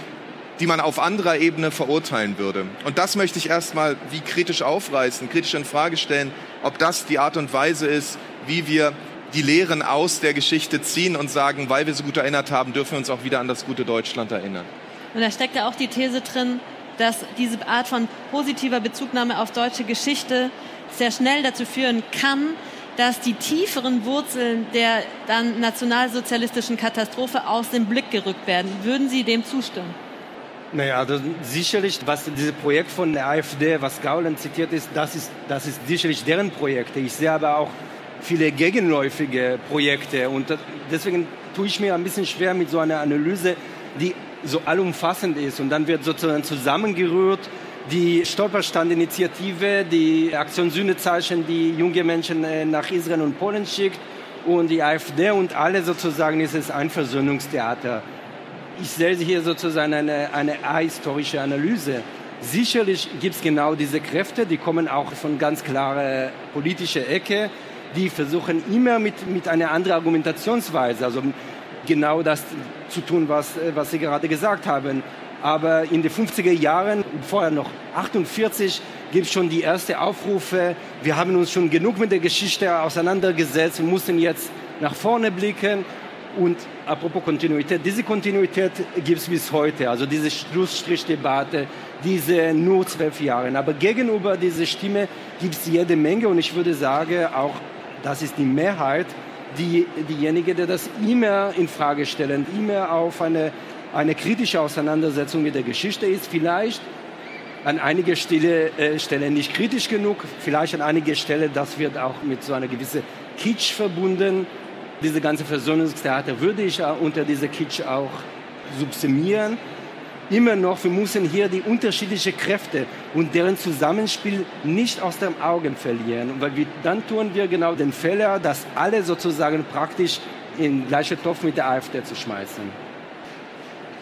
die man auf anderer Ebene verurteilen würde. Und das möchte ich erstmal wie kritisch aufreißen, kritisch in Frage stellen, ob das die Art und Weise ist, wie wir die Lehren aus der Geschichte ziehen und sagen, weil wir so gut erinnert haben, dürfen wir uns auch wieder an das gute Deutschland erinnern. Und da steckt ja auch die These drin, dass diese Art von positiver Bezugnahme auf deutsche Geschichte sehr schnell dazu führen kann, dass die tieferen Wurzeln der dann nationalsozialistischen Katastrophe aus dem Blick gerückt werden. Würden Sie dem zustimmen? Naja, also sicherlich, was dieses Projekt von der AfD, was Gauland zitiert ist, das ist, das ist sicherlich deren Projekte. Ich sehe aber auch viele gegenläufige Projekte und deswegen tue ich mir ein bisschen schwer mit so einer Analyse, die so allumfassend ist und dann wird sozusagen zusammengerührt die Stolperstandinitiative, die Aktion Sühnezeichen, die junge Menschen äh, nach Israel und Polen schickt und die AfD und alle sozusagen ist es ein Versöhnungstheater. Ich sehe hier sozusagen eine, eine ahistorische Analyse. Sicherlich gibt es genau diese Kräfte, die kommen auch von ganz klarer politischer Ecke, die versuchen immer mit, mit einer anderen Argumentationsweise, also genau das zu tun, was, was Sie gerade gesagt haben. Aber in den 50er Jahren, vorher noch 48, gibt es schon die ersten Aufrufe. Wir haben uns schon genug mit der Geschichte auseinandergesetzt. Wir mussten jetzt nach vorne blicken. Und apropos Kontinuität, diese Kontinuität gibt es bis heute. Also diese Schlussstrichdebatte, diese nur zwölf Jahre. Aber gegenüber dieser Stimme gibt es jede Menge. Und ich würde sagen, auch das ist die Mehrheit, die, diejenige, die das immer in Frage stellen, immer auf eine eine kritische Auseinandersetzung mit der Geschichte ist. Vielleicht an einiger Stelle, äh, Stelle nicht kritisch genug, vielleicht an einiger Stelle, das wird auch mit so einer gewissen Kitsch verbunden. Diese ganze Versöhnungstheater würde ich unter dieser Kitsch auch subsumieren. Immer noch, wir müssen hier die unterschiedlichen Kräfte und deren Zusammenspiel nicht aus den Augen verlieren, weil wir, dann tun wir genau den Fehler, dass alle sozusagen praktisch in gleichen Topf mit der AfD zu schmeißen.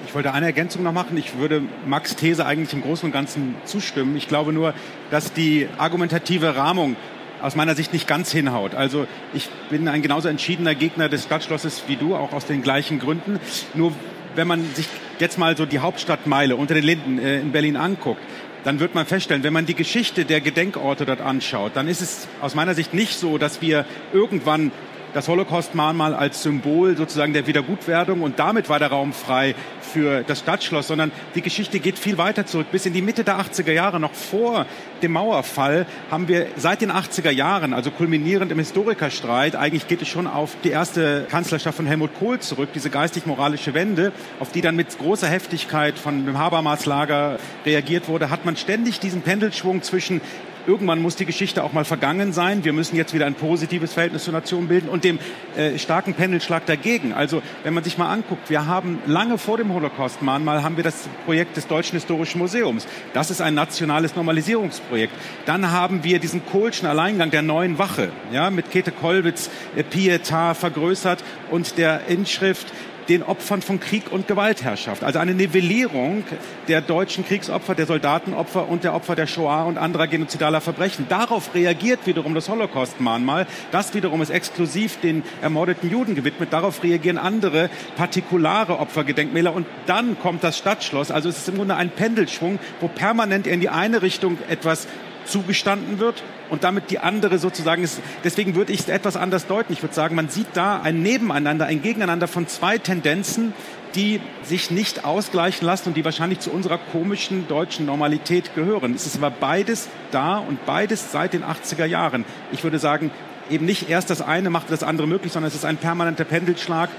Ich wollte eine Ergänzung noch machen. Ich würde Max These eigentlich im Großen und Ganzen zustimmen. Ich glaube nur, dass die argumentative Rahmung aus meiner Sicht nicht ganz hinhaut. Also ich bin ein genauso entschiedener Gegner des Stadtschlosses wie du, auch aus den gleichen Gründen. Nur wenn man sich jetzt mal so die Hauptstadtmeile unter den Linden äh, in Berlin anguckt, dann wird man feststellen, wenn man die Geschichte der Gedenkorte dort anschaut, dann ist es aus meiner Sicht nicht so, dass wir irgendwann das Holocaust-Mahnmal als Symbol sozusagen der Wiedergutwerdung und damit war der Raum frei für das Stadtschloss, sondern die Geschichte geht viel weiter zurück. Bis in die Mitte der 80er Jahre, noch vor dem Mauerfall, haben wir seit den 80er Jahren, also kulminierend im Historikerstreit, eigentlich geht es schon auf die erste Kanzlerschaft von Helmut Kohl zurück, diese geistig-moralische Wende, auf die dann mit großer Heftigkeit von dem Habermas-Lager reagiert wurde, hat man ständig diesen Pendelschwung zwischen irgendwann muss die Geschichte auch mal vergangen sein. Wir müssen jetzt wieder ein positives Verhältnis zur Nation bilden und dem äh, starken Pendelschlag dagegen. Also wenn man sich mal anguckt, wir haben lange vor dem Holocaust-Mahnmal haben wir das Projekt des Deutschen Historischen Museums. Das ist ein nationales Normalisierungsprojekt. Dann haben wir diesen Kohlschen Alleingang der neuen Wache, ja, mit Käthe Kollwitz, äh, Pietà vergrößert und der Inschrift den Opfern von Krieg und Gewaltherrschaft. Also eine Nivellierung der deutschen Kriegsopfer, der Soldatenopfer und der Opfer der Shoah und anderer genozidaler Verbrechen. Darauf reagiert wiederum das Holocaust-Mahnmal. Das wiederum ist exklusiv den ermordeten Juden gewidmet. Darauf reagieren andere partikulare Opfergedenkmäler. Und dann kommt das Stadtschloss. Also es ist im Grunde ein Pendelschwung, wo permanent in die eine Richtung etwas zugestanden wird und damit die andere sozusagen ist. Deswegen würde ich es etwas anders deuten. Ich würde sagen, man sieht da ein Nebeneinander, ein Gegeneinander von zwei Tendenzen, die sich nicht ausgleichen lassen und die wahrscheinlich zu unserer komischen deutschen Normalität gehören. Es ist aber beides da und beides seit den 80er Jahren. Ich würde sagen, eben nicht erst das eine macht das andere möglich, sondern es ist ein permanenter Pendelschlag.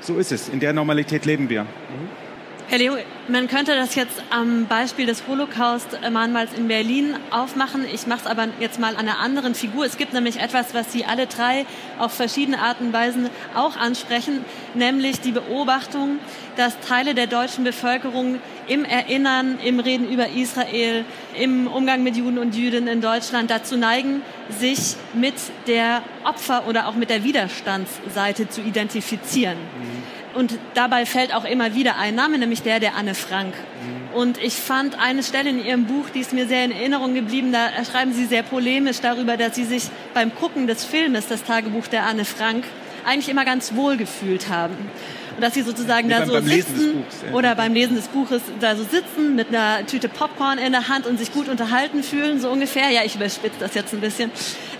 So ist es. In der Normalität leben wir. Mhm. Herr Leo, man könnte das jetzt am Beispiel des Holocaust-Mahnmals in Berlin aufmachen. Ich mache es aber jetzt mal an einer anderen Figur. Es gibt nämlich etwas, was Sie alle drei auf verschiedene Arten und Weisen auch ansprechen, nämlich die Beobachtung, dass Teile der deutschen Bevölkerung im Erinnern, im Reden über Israel, im Umgang mit Juden und Jüdinnen in Deutschland dazu neigen, sich mit der Opfer- oder auch mit der Widerstandsseite zu identifizieren. Mhm. Und dabei fällt auch immer wieder ein Name, nämlich der der Anne Frank. Mhm. Und ich fand eine Stelle in Ihrem Buch, die ist mir sehr in Erinnerung geblieben, da schreiben Sie sehr polemisch darüber, dass Sie sich beim Gucken des Filmes, das Tagebuch der Anne Frank, eigentlich immer ganz wohl gefühlt haben. Und dass Sie sozusagen da beim, so beim sitzen Buchs, ja. oder beim Lesen des Buches da so sitzen mit einer Tüte Popcorn in der Hand und sich gut unterhalten fühlen, so ungefähr. Ja, ich überspitze das jetzt ein bisschen.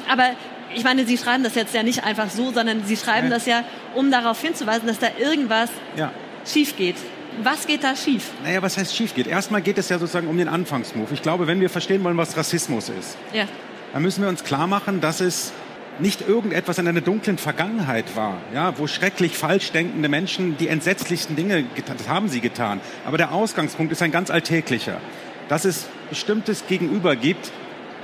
Aber ich meine, Sie schreiben das jetzt ja nicht einfach so, sondern Sie schreiben ja. das ja, um darauf hinzuweisen, dass da irgendwas ja. schief geht. Was geht da schief? Naja, was heißt schief geht? Erstmal geht es ja sozusagen um den Anfangsmove. Ich glaube, wenn wir verstehen wollen, was Rassismus ist, ja. dann müssen wir uns klar machen, dass es nicht irgendetwas in einer dunklen Vergangenheit war, ja, wo schrecklich falsch denkende Menschen die entsetzlichsten Dinge getan, das haben sie getan. Aber der Ausgangspunkt ist ein ganz alltäglicher, dass es bestimmtes Gegenüber gibt,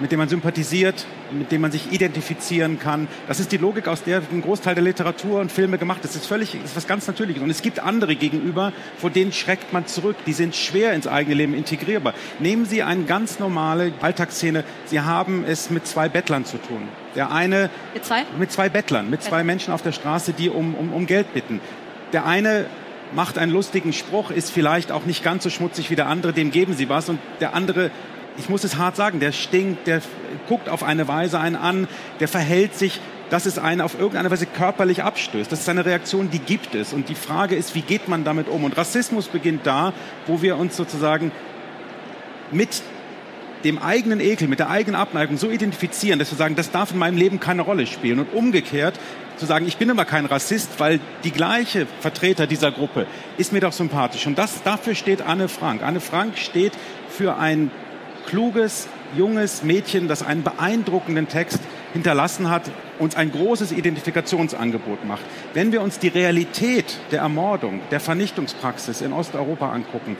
mit dem man sympathisiert, mit dem man sich identifizieren kann. Das ist die Logik, aus der ein Großteil der Literatur und Filme gemacht ist. Das ist völlig, das ist was ganz Natürliches. Und es gibt andere gegenüber, vor denen schreckt man zurück. Die sind schwer ins eigene Leben integrierbar. Nehmen Sie eine ganz normale Alltagsszene. Sie haben es mit zwei Bettlern zu tun. Der eine mit zwei, mit zwei Bettlern, mit zwei Menschen auf der Straße, die um, um, um Geld bitten. Der eine macht einen lustigen Spruch, ist vielleicht auch nicht ganz so schmutzig wie der andere, dem geben sie was und der andere ich muss es hart sagen, der stinkt, der guckt auf eine Weise einen an, der verhält sich, dass es einen auf irgendeine Weise körperlich abstößt. Das ist eine Reaktion, die gibt es. Und die Frage ist, wie geht man damit um? Und Rassismus beginnt da, wo wir uns sozusagen mit dem eigenen Ekel, mit der eigenen Abneigung so identifizieren, dass wir sagen, das darf in meinem Leben keine Rolle spielen. Und umgekehrt zu sagen, ich bin immer kein Rassist, weil die gleiche Vertreter dieser Gruppe ist mir doch sympathisch. Und das, dafür steht Anne Frank. Anne Frank steht für ein kluges, junges Mädchen, das einen beeindruckenden Text hinterlassen hat, uns ein großes Identifikationsangebot macht. Wenn wir uns die Realität der Ermordung, der Vernichtungspraxis in Osteuropa angucken,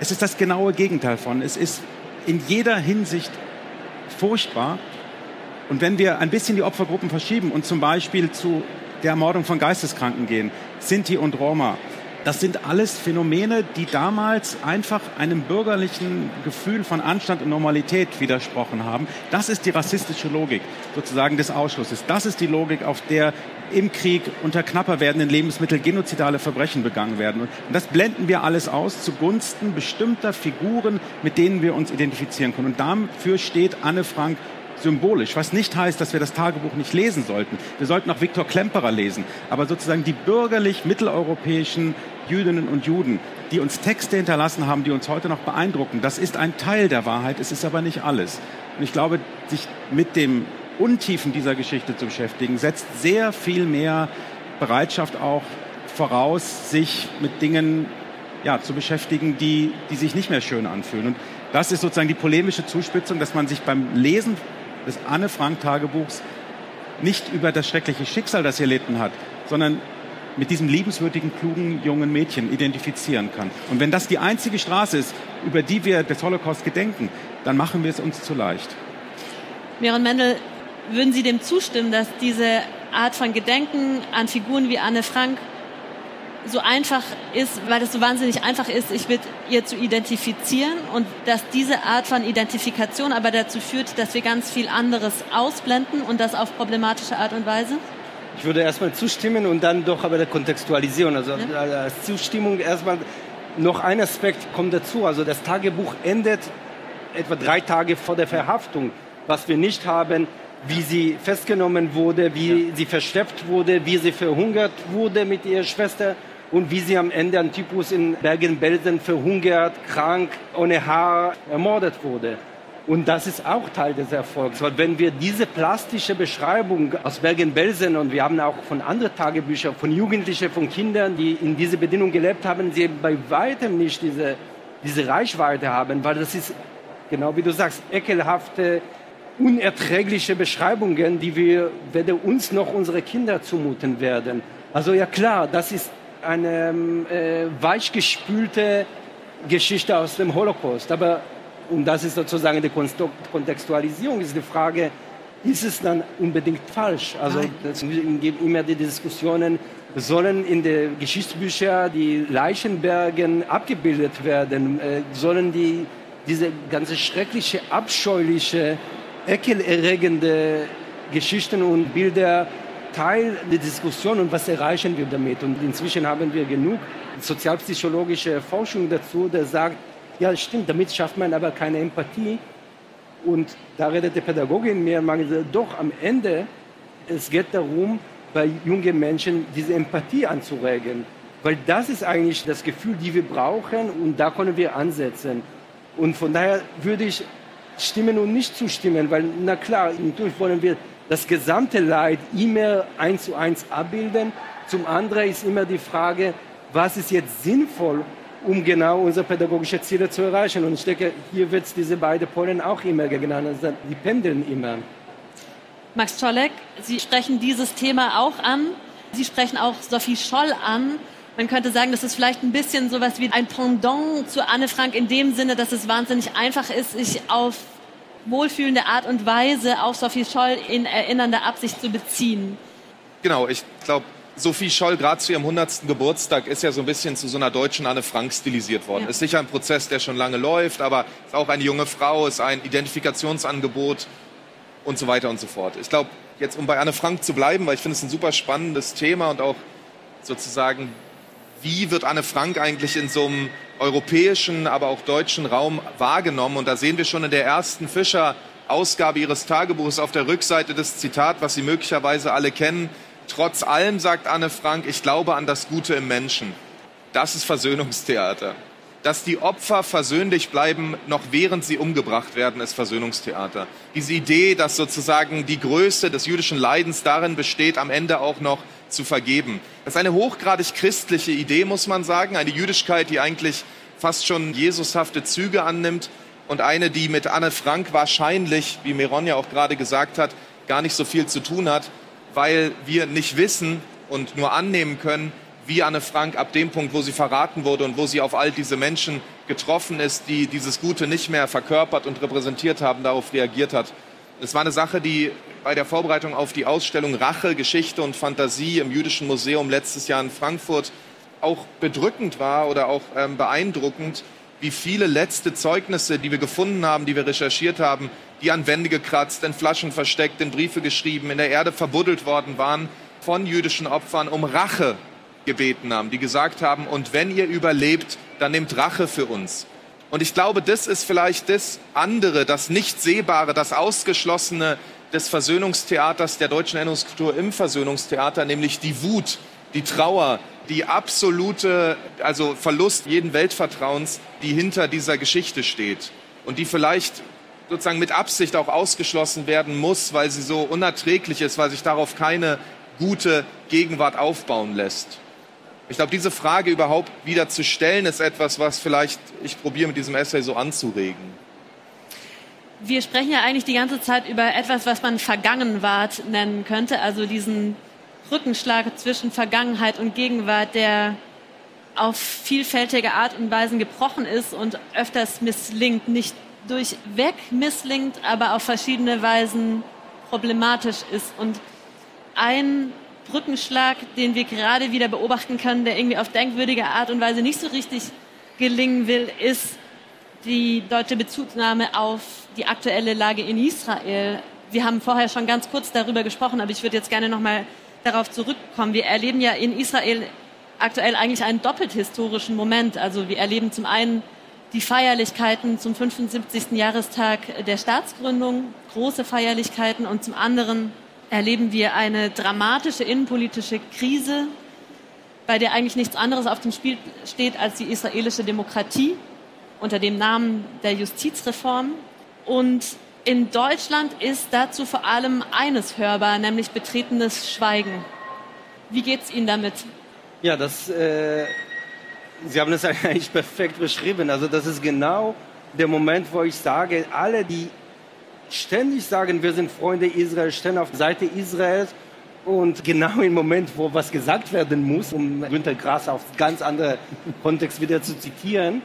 es ist das genaue Gegenteil von. Es ist in jeder Hinsicht furchtbar. Und wenn wir ein bisschen die Opfergruppen verschieben und zum Beispiel zu der Ermordung von Geisteskranken gehen, Sinti und Roma, das sind alles Phänomene, die damals einfach einem bürgerlichen Gefühl von Anstand und Normalität widersprochen haben. Das ist die rassistische Logik sozusagen des Ausschlusses. Das ist die Logik, auf der im Krieg unter knapper werdenden Lebensmittel genozidale Verbrechen begangen werden. Und das blenden wir alles aus zugunsten bestimmter Figuren, mit denen wir uns identifizieren können. Und dafür steht Anne Frank symbolisch, was nicht heißt, dass wir das Tagebuch nicht lesen sollten. Wir sollten auch Viktor Klemperer lesen, aber sozusagen die bürgerlich mitteleuropäischen Jüdinnen und Juden, die uns Texte hinterlassen haben, die uns heute noch beeindrucken. Das ist ein Teil der Wahrheit, es ist aber nicht alles. Und ich glaube, sich mit dem Untiefen dieser Geschichte zu beschäftigen, setzt sehr viel mehr Bereitschaft auch voraus, sich mit Dingen ja, zu beschäftigen, die, die sich nicht mehr schön anfühlen. Und das ist sozusagen die polemische Zuspitzung, dass man sich beim Lesen des Anne Frank Tagebuchs nicht über das schreckliche Schicksal, das sie erlitten hat, sondern mit diesem liebenswürdigen, klugen, jungen Mädchen identifizieren kann. Und wenn das die einzige Straße ist, über die wir des Holocaust gedenken, dann machen wir es uns zu leicht. Miron Mendel, würden Sie dem zustimmen, dass diese Art von Gedenken an Figuren wie Anne Frank so einfach ist, weil es so wahnsinnig einfach ist, sich mit ihr zu identifizieren und dass diese Art von Identifikation aber dazu führt, dass wir ganz viel anderes ausblenden und das auf problematische Art und Weise? Ich würde erstmal zustimmen und dann doch aber kontextualisieren. Also ja. als Zustimmung erstmal noch ein Aspekt kommt dazu. Also das Tagebuch endet etwa drei Tage vor der Verhaftung. Was wir nicht haben, wie sie festgenommen wurde, wie ja. sie versteppt wurde, wie sie verhungert wurde mit ihrer Schwester und wie sie am Ende an Typus in Bergen-Belsen verhungert, krank, ohne Haar ermordet wurde. Und das ist auch Teil des Erfolgs. Weil wenn wir diese plastische Beschreibung aus Bergen-Belsen und wir haben auch von anderen Tagebüchern, von Jugendlichen, von Kindern, die in dieser Bedingung gelebt haben, sie bei weitem nicht diese, diese Reichweite haben, weil das ist, genau wie du sagst, ekelhafte, unerträgliche Beschreibungen, die wir weder uns noch unsere Kinder zumuten werden. Also ja klar, das ist eine äh, weichgespülte Geschichte aus dem Holocaust. Aber und das ist sozusagen die Kontextualisierung, ist die Frage, ist es dann unbedingt falsch? Also es gibt immer die Diskussionen, sollen in den Geschichtsbüchern die Leichenbergen abgebildet werden? Äh, sollen die, diese ganze schreckliche, abscheuliche, ekelerregende Geschichten und Bilder Teil der Diskussion und was erreichen wir damit? Und inzwischen haben wir genug sozialpsychologische Forschung dazu, der sagt, ja, stimmt, damit schafft man aber keine Empathie. Und da redet die Pädagogin mir, man doch am Ende, es geht darum, bei jungen Menschen diese Empathie anzuregen. Weil das ist eigentlich das Gefühl, die wir brauchen und da können wir ansetzen. Und von daher würde ich stimmen und nicht zustimmen, weil na klar, natürlich wollen wir das gesamte Leid immer eins zu eins abbilden. Zum anderen ist immer die Frage, was ist jetzt sinnvoll um genau unsere pädagogischen Ziele zu erreichen. Und ich denke, hier wird es diese beiden Polen auch immer genannt. Also die pendeln immer. Max Czolek, Sie sprechen dieses Thema auch an. Sie sprechen auch Sophie Scholl an. Man könnte sagen, das ist vielleicht ein bisschen so etwas wie ein Pendant zu Anne Frank in dem Sinne, dass es wahnsinnig einfach ist, sich auf wohlfühlende Art und Weise auf Sophie Scholl in erinnernder Absicht zu beziehen. Genau, ich glaube, Sophie Scholl, gerade zu ihrem 100. Geburtstag, ist ja so ein bisschen zu so einer deutschen Anne Frank stilisiert worden. Ja. Ist sicher ein Prozess, der schon lange läuft, aber ist auch eine junge Frau, ist ein Identifikationsangebot und so weiter und so fort. Ich glaube, jetzt um bei Anne Frank zu bleiben, weil ich finde es ein super spannendes Thema und auch sozusagen, wie wird Anne Frank eigentlich in so einem europäischen, aber auch deutschen Raum wahrgenommen? Und da sehen wir schon in der ersten Fischer Ausgabe ihres Tagebuches auf der Rückseite das Zitat, was Sie möglicherweise alle kennen. Trotz allem, sagt Anne Frank, ich glaube an das Gute im Menschen. Das ist Versöhnungstheater. Dass die Opfer versöhnlich bleiben, noch während sie umgebracht werden, ist Versöhnungstheater. Diese Idee, dass sozusagen die Größe des jüdischen Leidens darin besteht, am Ende auch noch zu vergeben. Das ist eine hochgradig christliche Idee, muss man sagen. Eine Jüdischkeit, die eigentlich fast schon jesushafte Züge annimmt und eine, die mit Anne Frank wahrscheinlich, wie Meron ja auch gerade gesagt hat, gar nicht so viel zu tun hat weil wir nicht wissen und nur annehmen können, wie Anne Frank ab dem Punkt, wo sie verraten wurde und wo sie auf all diese Menschen getroffen ist, die dieses Gute nicht mehr verkörpert und repräsentiert haben, darauf reagiert hat. Es war eine Sache, die bei der Vorbereitung auf die Ausstellung Rache, Geschichte und Fantasie im Jüdischen Museum letztes Jahr in Frankfurt auch bedrückend war oder auch ähm, beeindruckend, wie viele letzte Zeugnisse, die wir gefunden haben, die wir recherchiert haben, die an Wände gekratzt, in Flaschen versteckt, in Briefe geschrieben, in der Erde verbuddelt worden waren von jüdischen Opfern um Rache gebeten haben, die gesagt haben, und wenn ihr überlebt, dann nehmt Rache für uns. Und ich glaube, das ist vielleicht das andere, das Nicht-Sehbare, das Ausgeschlossene des Versöhnungstheaters, der deutschen Erinnerungskultur im Versöhnungstheater, nämlich die Wut, die Trauer, die absolute, also Verlust jeden Weltvertrauens, die hinter dieser Geschichte steht und die vielleicht sozusagen mit Absicht auch ausgeschlossen werden muss, weil sie so unerträglich ist, weil sich darauf keine gute Gegenwart aufbauen lässt. Ich glaube, diese Frage überhaupt wieder zu stellen, ist etwas, was vielleicht ich probiere mit diesem Essay so anzuregen. Wir sprechen ja eigentlich die ganze Zeit über etwas, was man Vergangenwart nennen könnte, also diesen Brückenschlag zwischen Vergangenheit und Gegenwart, der auf vielfältige Art und Weisen gebrochen ist und öfters misslingt, nicht durchweg misslingt, aber auf verschiedene Weisen problematisch ist. Und ein Brückenschlag, den wir gerade wieder beobachten können, der irgendwie auf denkwürdige Art und Weise nicht so richtig gelingen will, ist die deutsche Bezugnahme auf die aktuelle Lage in Israel. Wir haben vorher schon ganz kurz darüber gesprochen, aber ich würde jetzt gerne noch mal darauf zurückkommen. Wir erleben ja in Israel aktuell eigentlich einen doppelt historischen Moment. Also wir erleben zum einen die Feierlichkeiten zum 75. Jahrestag der Staatsgründung, große Feierlichkeiten, und zum anderen erleben wir eine dramatische innenpolitische Krise, bei der eigentlich nichts anderes auf dem Spiel steht als die israelische Demokratie unter dem Namen der Justizreform. Und in Deutschland ist dazu vor allem eines hörbar, nämlich betretenes Schweigen. Wie geht es Ihnen damit? Ja, das, äh, Sie haben das eigentlich perfekt beschrieben. Also das ist genau der Moment, wo ich sage, alle, die ständig sagen, wir sind Freunde Israels, stehen auf der Seite Israels und genau im Moment, wo was gesagt werden muss, um Günter Grass auf ganz andere Kontext wieder zu zitieren,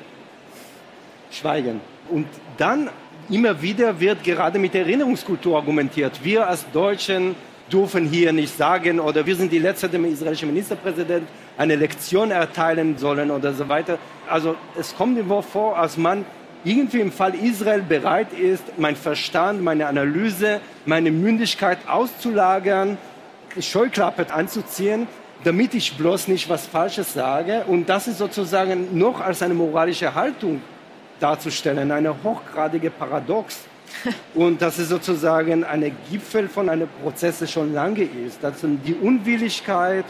schweigen. Und dann immer wieder wird gerade mit Erinnerungskultur argumentiert. Wir als Deutschen dürfen hier nicht sagen oder wir sind die Letzte, dem israelischen Ministerpräsident eine Lektion erteilen sollen oder so weiter. Also es kommt immer vor, als man irgendwie im Fall Israel bereit ist, mein Verstand, meine Analyse, meine Mündigkeit auszulagern, Scheuklappe anzuziehen, damit ich bloß nicht was Falsches sage. Und das ist sozusagen noch als eine moralische Haltung darzustellen, eine hochgradige Paradox. Und das ist sozusagen ein Gipfel von einem Prozess, der schon lange ist. Das sind die Unwilligkeit,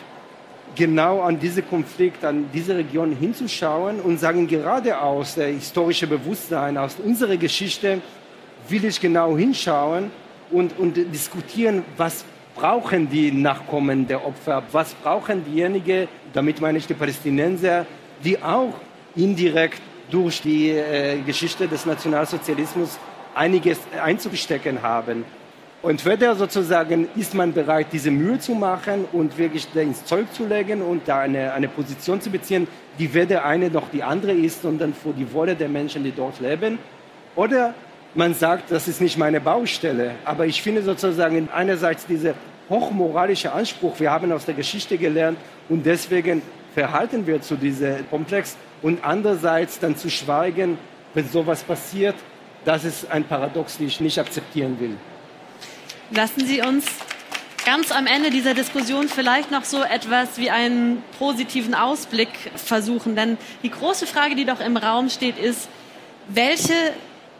genau an diesen Konflikt, an diese Region hinzuschauen und sagen, gerade aus der historischen Bewusstsein, aus unserer Geschichte will ich genau hinschauen und, und diskutieren, was brauchen die Nachkommen der Opfer, was brauchen diejenigen, damit meine ich die Palästinenser, die auch indirekt durch die äh, Geschichte des Nationalsozialismus einiges einzustecken haben. Und weder sozusagen ist man bereit, diese Mühe zu machen und wirklich ins Zeug zu legen und da eine, eine Position zu beziehen, die weder eine noch die andere ist, sondern für die Wolle der Menschen, die dort leben. Oder man sagt, das ist nicht meine Baustelle. Aber ich finde sozusagen einerseits dieser hochmoralische Anspruch, wir haben aus der Geschichte gelernt und deswegen verhalten wir zu diesem Komplex und andererseits dann zu schweigen, wenn sowas passiert, das ist ein Paradox, den ich nicht akzeptieren will. Lassen Sie uns ganz am Ende dieser Diskussion vielleicht noch so etwas wie einen positiven Ausblick versuchen. Denn die große Frage, die doch im Raum steht, ist, welche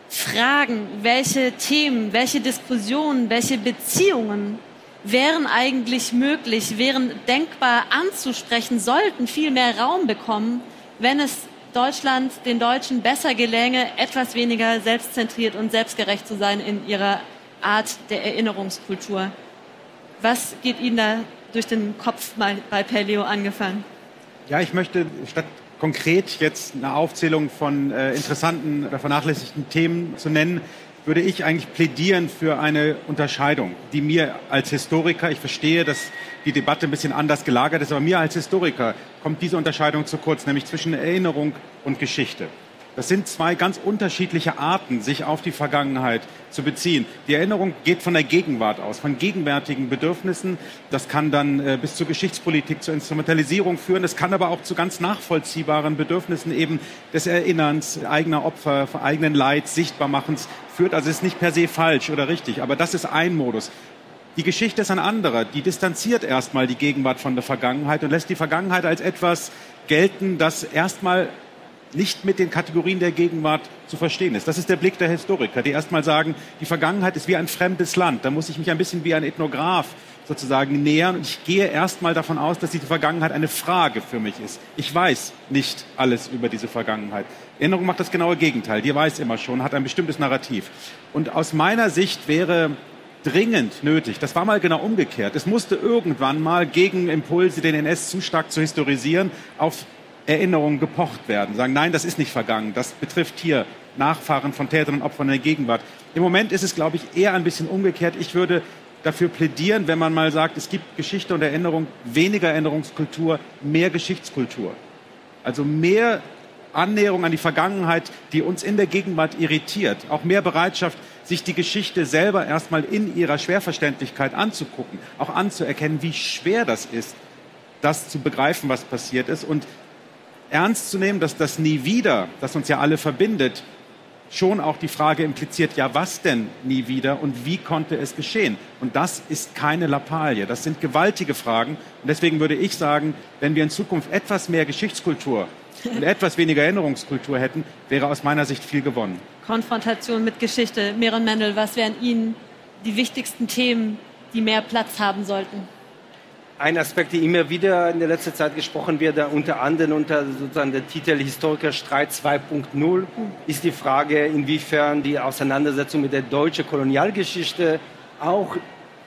Fragen, welche Themen, welche Diskussionen, welche Beziehungen wären eigentlich möglich, wären denkbar anzusprechen, sollten viel mehr Raum bekommen, wenn es Deutschland, den Deutschen besser gelänge, etwas weniger selbstzentriert und selbstgerecht zu sein in ihrer Art der Erinnerungskultur. Was geht Ihnen da durch den Kopf bei Perleo angefangen? Ja, ich möchte statt konkret jetzt eine Aufzählung von äh, interessanten oder vernachlässigten Themen zu nennen, würde ich eigentlich plädieren für eine Unterscheidung, die mir als Historiker, ich verstehe, dass die Debatte ein bisschen anders gelagert ist, aber mir als Historiker kommt diese Unterscheidung zu kurz, nämlich zwischen Erinnerung und Geschichte. Das sind zwei ganz unterschiedliche Arten, sich auf die Vergangenheit zu beziehen. Die Erinnerung geht von der Gegenwart aus, von gegenwärtigen Bedürfnissen. Das kann dann äh, bis zur Geschichtspolitik, zur Instrumentalisierung führen. Das kann aber auch zu ganz nachvollziehbaren Bedürfnissen eben des Erinnerns, eigener Opfer, eigenen Leids, Sichtbarmachens führt. Also ist nicht per se falsch oder richtig, aber das ist ein Modus. Die Geschichte ist ein anderer. Die distanziert erstmal die Gegenwart von der Vergangenheit und lässt die Vergangenheit als etwas gelten, das erstmal nicht mit den Kategorien der Gegenwart zu verstehen ist. Das ist der Blick der Historiker, die erstmal sagen, die Vergangenheit ist wie ein fremdes Land. Da muss ich mich ein bisschen wie ein Ethnograph sozusagen nähern. Und ich gehe erstmal davon aus, dass die Vergangenheit eine Frage für mich ist. Ich weiß nicht alles über diese Vergangenheit. Erinnerung macht das genaue Gegenteil. Die weiß immer schon, hat ein bestimmtes Narrativ. Und aus meiner Sicht wäre dringend nötig. Das war mal genau umgekehrt. Es musste irgendwann mal gegen Impulse, den NS zu stark zu historisieren, auf Erinnerungen gepocht werden. Sagen, nein, das ist nicht vergangen. Das betrifft hier Nachfahren von Tätern und Opfern der Gegenwart. Im Moment ist es, glaube ich, eher ein bisschen umgekehrt. Ich würde dafür plädieren, wenn man mal sagt, es gibt Geschichte und Erinnerung, weniger Erinnerungskultur, mehr Geschichtskultur. Also mehr Annäherung an die Vergangenheit, die uns in der Gegenwart irritiert. Auch mehr Bereitschaft, sich die Geschichte selber erstmal in ihrer Schwerverständlichkeit anzugucken, auch anzuerkennen, wie schwer das ist, das zu begreifen, was passiert ist und ernst zu nehmen, dass das nie wieder, das uns ja alle verbindet, schon auch die Frage impliziert, ja, was denn nie wieder und wie konnte es geschehen? Und das ist keine Lappalie. Das sind gewaltige Fragen. Und deswegen würde ich sagen, wenn wir in Zukunft etwas mehr Geschichtskultur und etwas weniger Erinnerungskultur hätten, wäre aus meiner Sicht viel gewonnen. Konfrontation mit Geschichte. Meron Mendel, was wären Ihnen die wichtigsten Themen, die mehr Platz haben sollten? Ein Aspekt, der immer wieder in der letzten Zeit gesprochen wird, unter anderem unter sozusagen der Titel Historikerstreit 2.0, ist die Frage, inwiefern die Auseinandersetzung mit der deutschen Kolonialgeschichte auch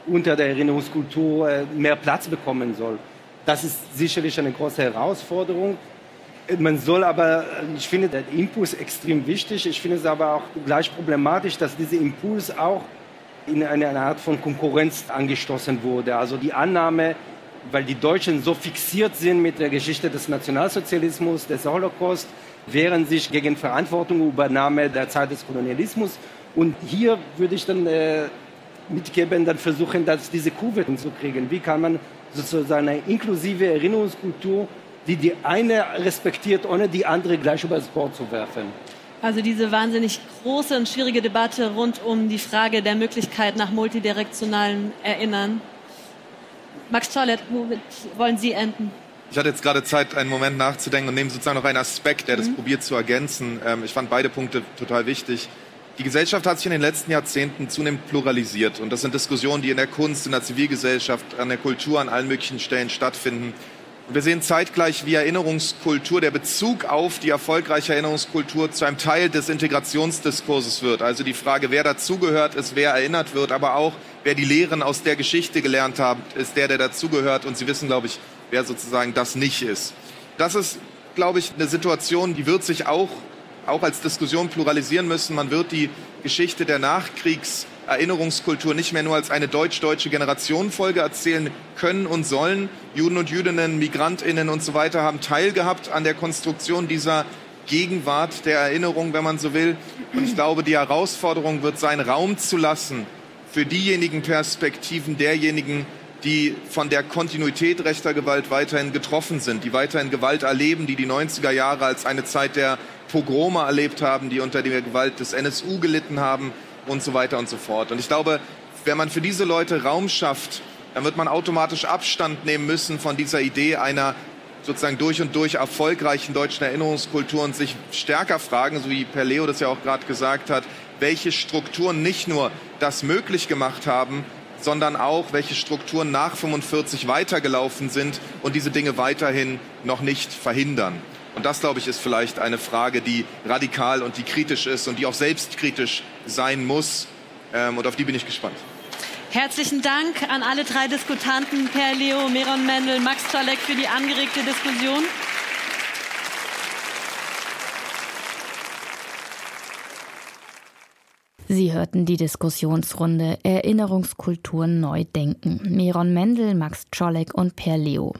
unter der Erinnerungskultur äh, mehr Platz bekommen soll. Das ist sicherlich eine große Herausforderung. Man soll aber, ich finde den Impuls extrem wichtig. Ich finde es aber auch gleich problematisch, dass dieser Impuls auch in eine Art von Konkurrenz angestoßen wurde. Also die Annahme, weil die Deutschen so fixiert sind mit der Geschichte des Nationalsozialismus, des Holocaust, wehren sich gegen Verantwortung Übernahme der Zeit des Kolonialismus. Und hier würde ich dann äh, mitgeben, dann versuchen, dass diese Kurve hinzukriegen. Wie kann man sozusagen eine inklusive Erinnerungskultur, die die eine respektiert, ohne die andere gleich übers Bord zu werfen? Also diese wahnsinnig große und schwierige Debatte rund um die Frage der Möglichkeit nach multidirektionalem Erinnern Max Tollett, womit wollen Sie enden? Ich hatte jetzt gerade Zeit, einen Moment nachzudenken und nehme sozusagen noch einen Aspekt, der mhm. das probiert zu ergänzen. Ähm, ich fand beide Punkte total wichtig. Die Gesellschaft hat sich in den letzten Jahrzehnten zunehmend pluralisiert. Und das sind Diskussionen, die in der Kunst, in der Zivilgesellschaft, an der Kultur, an allen möglichen Stellen stattfinden. Wir sehen zeitgleich, wie Erinnerungskultur, der Bezug auf die erfolgreiche Erinnerungskultur zu einem Teil des Integrationsdiskurses wird. Also die Frage, wer dazugehört ist, wer erinnert wird, aber auch, wer die Lehren aus der Geschichte gelernt hat, ist der, der dazugehört. Und Sie wissen, glaube ich, wer sozusagen das nicht ist. Das ist, glaube ich, eine Situation, die wird sich auch, auch als Diskussion pluralisieren müssen. Man wird die Geschichte der Nachkriegs Erinnerungskultur nicht mehr nur als eine deutsch-deutsche Generationenfolge erzählen können und sollen. Juden und Jüdinnen, Migrantinnen und so weiter haben teilgehabt an der Konstruktion dieser Gegenwart der Erinnerung, wenn man so will. Und ich glaube, die Herausforderung wird sein, Raum zu lassen für diejenigen Perspektiven derjenigen, die von der Kontinuität rechter Gewalt weiterhin getroffen sind, die weiterhin Gewalt erleben, die die 90er Jahre als eine Zeit der Pogrome erlebt haben, die unter der Gewalt des NSU gelitten haben, und so weiter und so fort. Und ich glaube, wenn man für diese Leute Raum schafft, dann wird man automatisch Abstand nehmen müssen von dieser Idee einer sozusagen durch und durch erfolgreichen deutschen Erinnerungskultur und sich stärker fragen, so wie Per Leo das ja auch gerade gesagt hat, welche Strukturen nicht nur das möglich gemacht haben, sondern auch, welche Strukturen nach 45 weitergelaufen sind und diese Dinge weiterhin noch nicht verhindern. Und das, glaube ich, ist vielleicht eine Frage, die radikal und die kritisch ist und die auch selbstkritisch sein muss. Ähm, und auf die bin ich gespannt. Herzlichen Dank an alle drei Diskutanten, Per Leo, Meron Mendel, Max Zolek, für die angeregte Diskussion. Sie hörten die Diskussionsrunde Erinnerungskultur neu denken. Meron Mendel, Max Czolek und Per Leo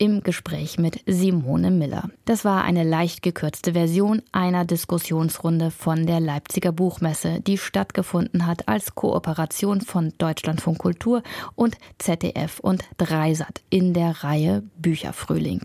im Gespräch mit Simone Miller. Das war eine leicht gekürzte Version einer Diskussionsrunde von der Leipziger Buchmesse, die stattgefunden hat als Kooperation von Deutschlandfunk Kultur und ZDF und Dreisat in der Reihe Bücherfrühling.